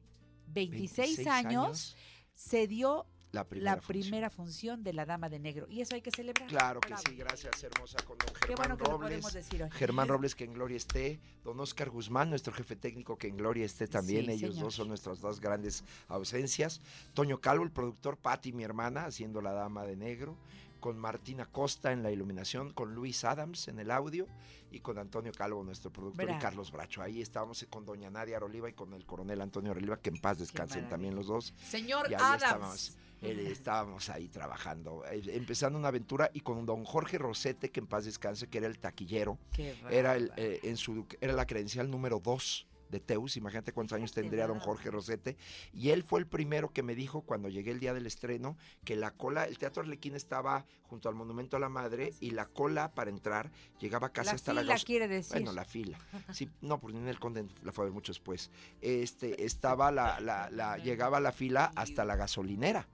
26, 26 años, años. se dio La primera la primera función de la Dama de Negro. Y eso hay que celebrar. Claro que sí, gracias hermosa con don Qué Germán bueno que lo Robles. podemos decir hoy. Germán Robles que en gloria esté, don Oscar Guzmán, nuestro jefe técnico que en gloria esté también, Sí, ellos señor. dos son nuestras dos grandes ausencias. Toño Calvo, el productor, Patti, mi hermana, haciendo la dama de negro, con Martina Costa en la iluminación, con Luis Adams en el audio y con Antonio Calvo, nuestro productor, Bravo. y Carlos Bracho. Ahí estábamos con doña Nadia Aroliva y con el coronel Antonio Aroliva, que en paz descansen también los dos. Señor Y ahí Adams. estábamos. Eh, estábamos ahí trabajando, eh, empezando una aventura y con don Jorge Rosete, que en paz descanse, que era el taquillero. Qué Era, el, eh, en su, era la credencial número 2 de Teus, imagínate cuántos años tendría don Jorge Rosete, y él fue el primero que me dijo cuando llegué el día del estreno que la cola, el Teatro Arlequín estaba junto al Monumento a la Madre y la cola para entrar llegaba casi La hasta la fila, quiere decir. Bueno, la fila. Sí, no, porque en el Conde la fue a ver mucho después. Este, estaba la, la, la- llegaba la fila hasta la gasolinera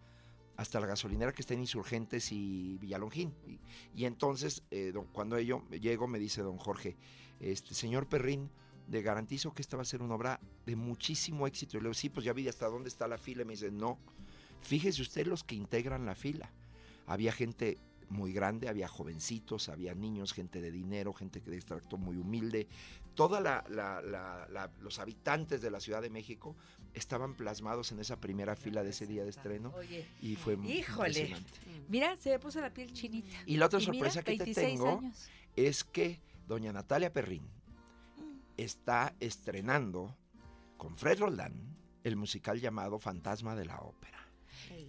hasta la gasolinera que está en Insurgentes y Villalongín. Y, y entonces, eh, don- cuando yo llego, me dice don Jorge, este señor Perrín, le garantizo que esta va a ser una obra de muchísimo éxito. Y le digo, sí, pues ya vi hasta dónde está la fila. Y me dice, no, fíjese usted los que integran la fila. Había gente muy grande, había jovencitos, había niños, gente de dinero, gente que de extracto muy humilde. Todos los habitantes de la Ciudad de México estaban plasmados en esa primera fila de ese día de estreno. Oye, y fue muy Híjole. Mira, se me puso la piel chinita. Y la otra sorpresa que te 26 tengo años. es que doña Natalia Perrín está estrenando con Fred Roldán el musical llamado Fantasma de la Ópera.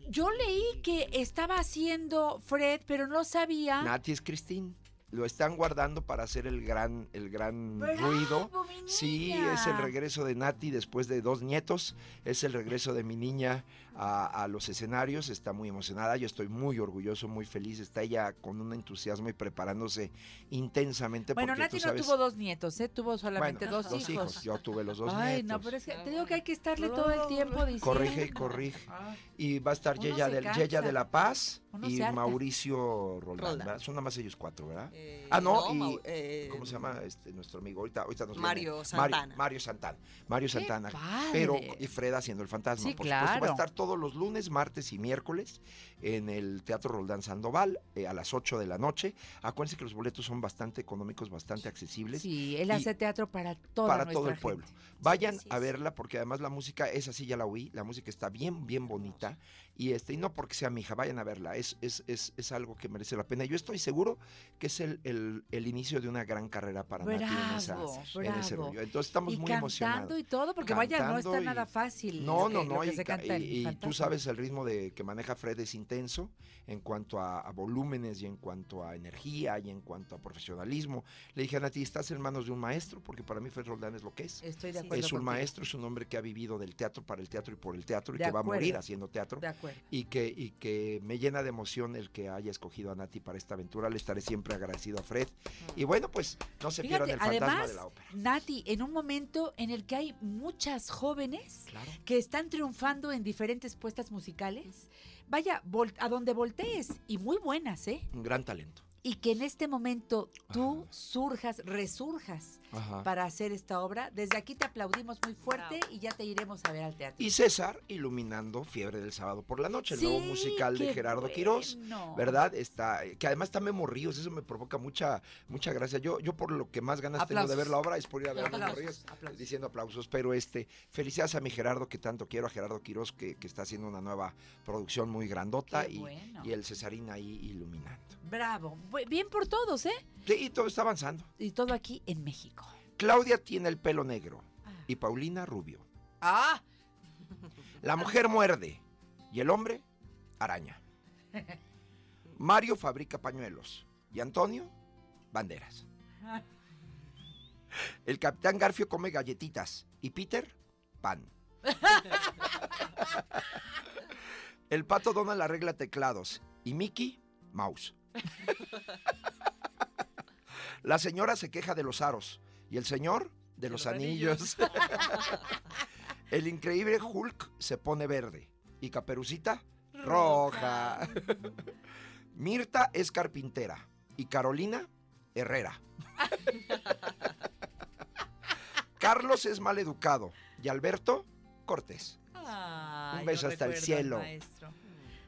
Yo leí que estaba haciendo Fred, pero no sabía. Nati es Cristín. Lo están guardando para hacer el gran, el gran ¡Bravo, ruido. mi Sí, es el regreso de Nati después de dos nietos. Es el regreso de mi niña a, a los escenarios. Está muy emocionada. Yo estoy muy orgulloso, muy feliz. Está ella con un entusiasmo y preparándose intensamente. Bueno, porque Nati tú no tuvo dos nietos, ¿eh? Tuvo solamente Bueno, dos, hijos. Yo tuve los dos Ay, nietos. no, pero es que te digo que hay que estarle todo el tiempo diciendo. Corrige y corrige. Y va a estar Yeya, del, de la Paz Uno y. Mauricio Roldán. Son nada más ellos cuatro, ¿verdad? ah, no, no, y Mau- eh, ¿cómo se llama este, nuestro amigo? Ahorita, ahorita nos Mario viene. Santana. Mario, Mario Santana. Mario ¡Qué Santana. padre! Pero y Fred haciendo el fantasma. Sí, Por supuesto, va claro. a estar todos los lunes, martes y miércoles en el Teatro Roldán Sandoval eh, a las 8 de la noche. Acuérdense que los boletos son bastante económicos, bastante accesibles. Sí, él hace teatro para toda para todo el gente. pueblo. Vayan a verla porque además la música es así, ya la oí, la música está bien, bien bonita y este y no porque sea mi hija, vayan a verla, es, es, es, es algo que merece la pena. Yo estoy seguro que es el, el, el inicio de una gran carrera para Nati en, esa- Bravo, en ese bravo. rollo. Entonces estamos y muy cantando emocionados. y todo, porque vaya, no está Cantando y- nada fácil. No, no, que- no, que y, canta tú sabes el ritmo de que maneja Fred es intenso en cuanto a, a volúmenes y en cuanto a energía y en cuanto a profesionalismo. Le dije a Nati, estás en manos de un maestro, porque para mí Fred Roldán es lo que es. Estoy de acuerdo Es un contigo. maestro, es un hombre que ha vivido del teatro para el teatro y por el teatro y De que va a morir haciendo teatro. De acuerdo. Y que, y que me llena de emoción el que haya escogido a Nati para esta aventura. Le estaré siempre agradecido a Fred. Y bueno, pues no se pierdan el fantasma además, de la ópera. Nati, en un momento en el que hay muchas jóvenes que están triunfando en diferentes puestas musicales, vaya, vol- a donde voltees, y muy buenas, ¿eh? Un gran talento. Y que en este momento tú surjas, resurjas Ajá. para hacer esta obra. Desde aquí te aplaudimos muy fuerte y ya te iremos a ver al teatro. Y César iluminando Fiebre del Sábado por la Noche, el nuevo musical de Gerardo Quirós, bueno. ¿verdad? Está, que además está Memo Ríos, eso me provoca mucha, mucha gracia. Yo, yo por lo que más ganas tengo de ver la obra es por ir a ver a Memo Ríos, aplausos. diciendo aplausos. Pero este, felicidades a mi Gerardo, que tanto quiero, a Gerardo Quirós, que, que está haciendo una nueva producción muy grandota Qué y, bueno. y el Cesarín ahí iluminando. Bravo. Bien por todos, ¿eh? Sí, todo está avanzando. Y todo aquí en México. Claudia tiene el pelo negro y Paulina rubio. ¡Ah! La mujer muerde y el hombre araña. Mario fabrica pañuelos y Antonio banderas. El capitán Garfio come galletitas y Peter pan. El pato Donald arregla teclados y Mickey mouse. La señora se queja de los aros y el señor de los anillos. El increíble Hulk se pone verde y Caperucita roja. Mirta es carpintera y Carolina herrera. Carlos es mal educado y Alberto cortés. Un beso hasta el cielo.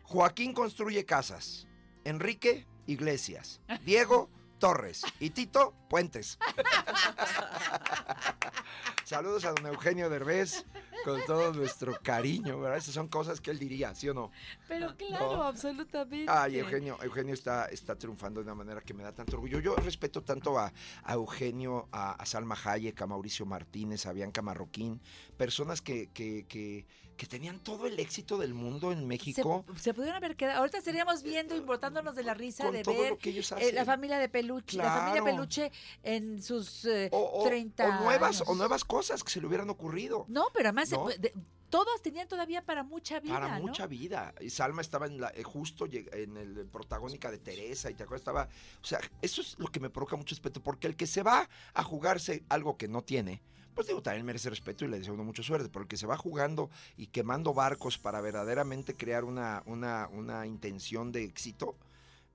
Joaquín construye casas. Enrique, iglesias. Diego, torres. Y Tito, puentes. Saludos a don Eugenio Derbez, con todo nuestro cariño, ¿verdad? Esas son cosas que él diría, ¿sí o no? Pero claro, No. absolutamente. Ay, Eugenio, Eugenio está, está triunfando de una manera que me da tanto orgullo. Yo respeto tanto a, a Eugenio, a, a Salma Hayek, a Mauricio Martínez, a Bianca Marroquín, personas que, que, que, que tenían todo el éxito del mundo en Se, México. se pudieron haber quedado. Ahorita estaríamos viendo y botándonos de la risa Con de todo ver lo que ellos eh, hacen. la familia de Peluche, la familia. Peluche en sus eh, o, 30 o nuevas, años. o nuevas cosas que se le hubieran ocurrido. No, pero además ¿No? eh, de- todos tenían todavía para mucha vida, Para ¿no? mucha vida. Y Salma estaba en la, eh, justo en el protagónica de Teresa y te acuerdas, estaba. O sea, eso es lo que me provoca mucho respeto, porque el que se va a jugarse algo que no tiene, pues digo, también merece respeto y le deseo uno mucha suerte, pero el que se va jugando y quemando barcos para verdaderamente crear una, una, una intención de éxito.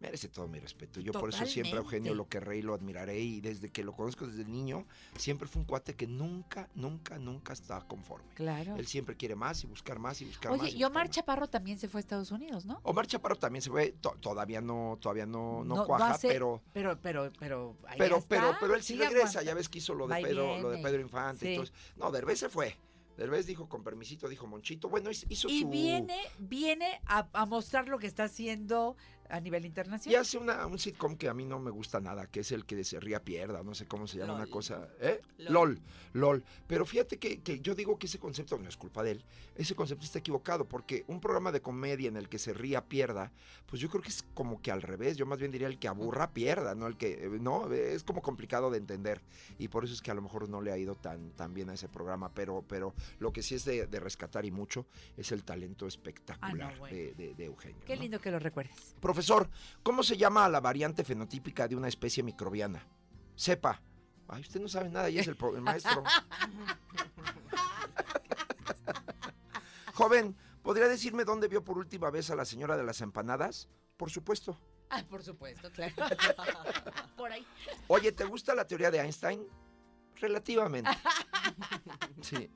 Merece todo mi respeto. Yo por eso siempre a Eugenio lo querré y lo admiraré. Y desde que lo conozco desde niño, siempre fue un cuate que nunca, nunca, nunca está conforme. Claro. Él siempre quiere más y buscar más y buscar más. Oye, y y Omar Chaparro también se fue a Estados Unidos, ¿no? Omar Chaparro también se fue, to- todavía no, todavía no, no, No- no cuaja, hace- pero, Pero, pero, pero. ahí pero, pero, pero él sí regresa, ya ves que hizo lo de Va y Pedro, lo de viene. Pedro Infante Sí. y. No, Derbez se fue. Derbez dijo con permisito, dijo Monchito. Bueno, hizo Y su viene, viene a, a mostrar lo que está haciendo a nivel y internacional. hace una, un sitcom que a mí no me gusta nada, que es el que se ría pierda, no sé cómo se llama una cosa. ¿Eh? LOL. LOL. LOL. Pero fíjate que, que yo digo que ese concepto no es culpa de él. Ese concepto está equivocado, porque un programa de comedia en el que se ría pierda, pues yo creo que es como que al revés. Yo más bien diría el que aburra pierda, no el que. eh, No, es como complicado de entender. Y por eso es que a lo mejor no le ha ido tan, tan bien a ese programa. Pero, pero lo que sí es de, de rescatar y mucho es el talento espectacular Ah, bueno. de, de- de Eugenio. Qué ¿no? lindo que lo recuerdes. Profesor, ¿cómo se llama a la variante fenotípica de una especie microbiana? Sepa. Ay, usted no sabe nada y es el maestro. Joven, ¿podría decirme dónde vio por última vez a la señora de las empanadas? Por supuesto. Ah, por supuesto, claro. Por ahí. Oye, ¿te gusta la teoría de Einstein? Relativamente. Sí.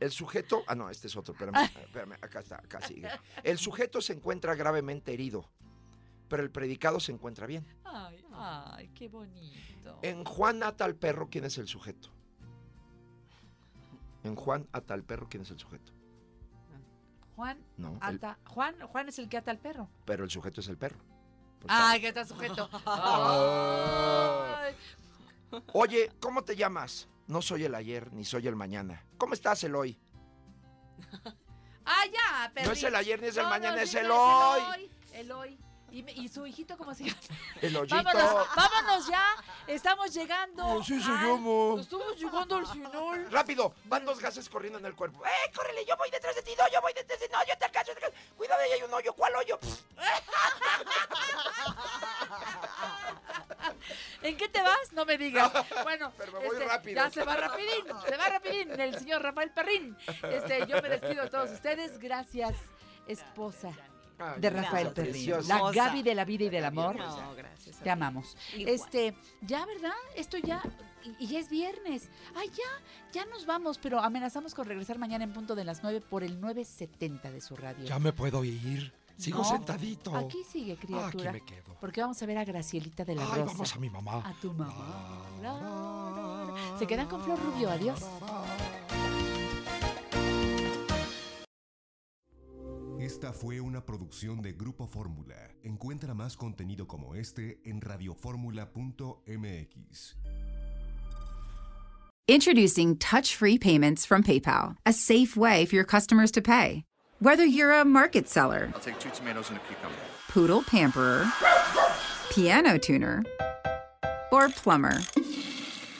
El sujeto. Ah, no, este es otro. Espérame, espérame, acá está, acá sigue. El sujeto se encuentra gravemente herido, pero el predicado se encuentra bien. Ay, ay, qué bonito. En Juan ata al perro, ¿quién es el sujeto? En Juan ata al perro, ¿quién es el sujeto? Juan, No, el- Juan, Juan es el que ata al perro. pero el sujeto es el perro. Ay, que está sujeto. Ay. Oye, ¿cómo te llamas? No soy el ayer ni soy el mañana. ¿Cómo estás el hoy? Ah, ya, perrín. No es el ayer ni es el No, mañana, no, es sí, el no, hoy. El hoy. ¿Y, me- y su hijito cómo se llama? El hoyito. Vámonos, vámonos ya. Estamos llegando. Oh, sí se Ay, llama. Estamos llegando al final. Rápido, van dos gases corriendo en el cuerpo. ¡Eh, córrele! Yo voy detrás de ti, no, yo voy detrás de ti, no, yo te alcanzo, yo te alcanzo. Cuidado, ahí hay un hoyo, ¿cuál hoyo? ¿En qué te vas? No me digas. Bueno, Pero me voy este, rápido. ya se va rapidín, se va rapidín el señor Rafael Perrín. Este, yo me despido de todos ustedes. Gracias, esposa Ay, de Rafael preciosa. La. Gaby de la vida y del amor. No, gracias. Te amamos. Igual. Este, ya, ¿verdad? Esto ya, y, ya es viernes. Ay, ya, ya nos vamos, pero amenazamos con regresar mañana en punto de las 9 por el 970 de su radio. Ya me puedo ir. Sigo No, sentadito. Aquí sigue, criatura. Aquí me quedo. Porque vamos a ver a Gracielita de la Ay, Rosa. vamos a mi mamá. A tu mamá. La, la, la. Se quedan con Flor Rubio. Adiós. Esta fue una producción de Grupo Fórmula. Encuentra más contenido como este en radioformula.mx. Introducing touch free payments from PayPal, a safe way for your customers to pay. Whether you're a market seller, I'll take two tomatoes and a cucumber. poodle pamperer, piano tuner, or plumber.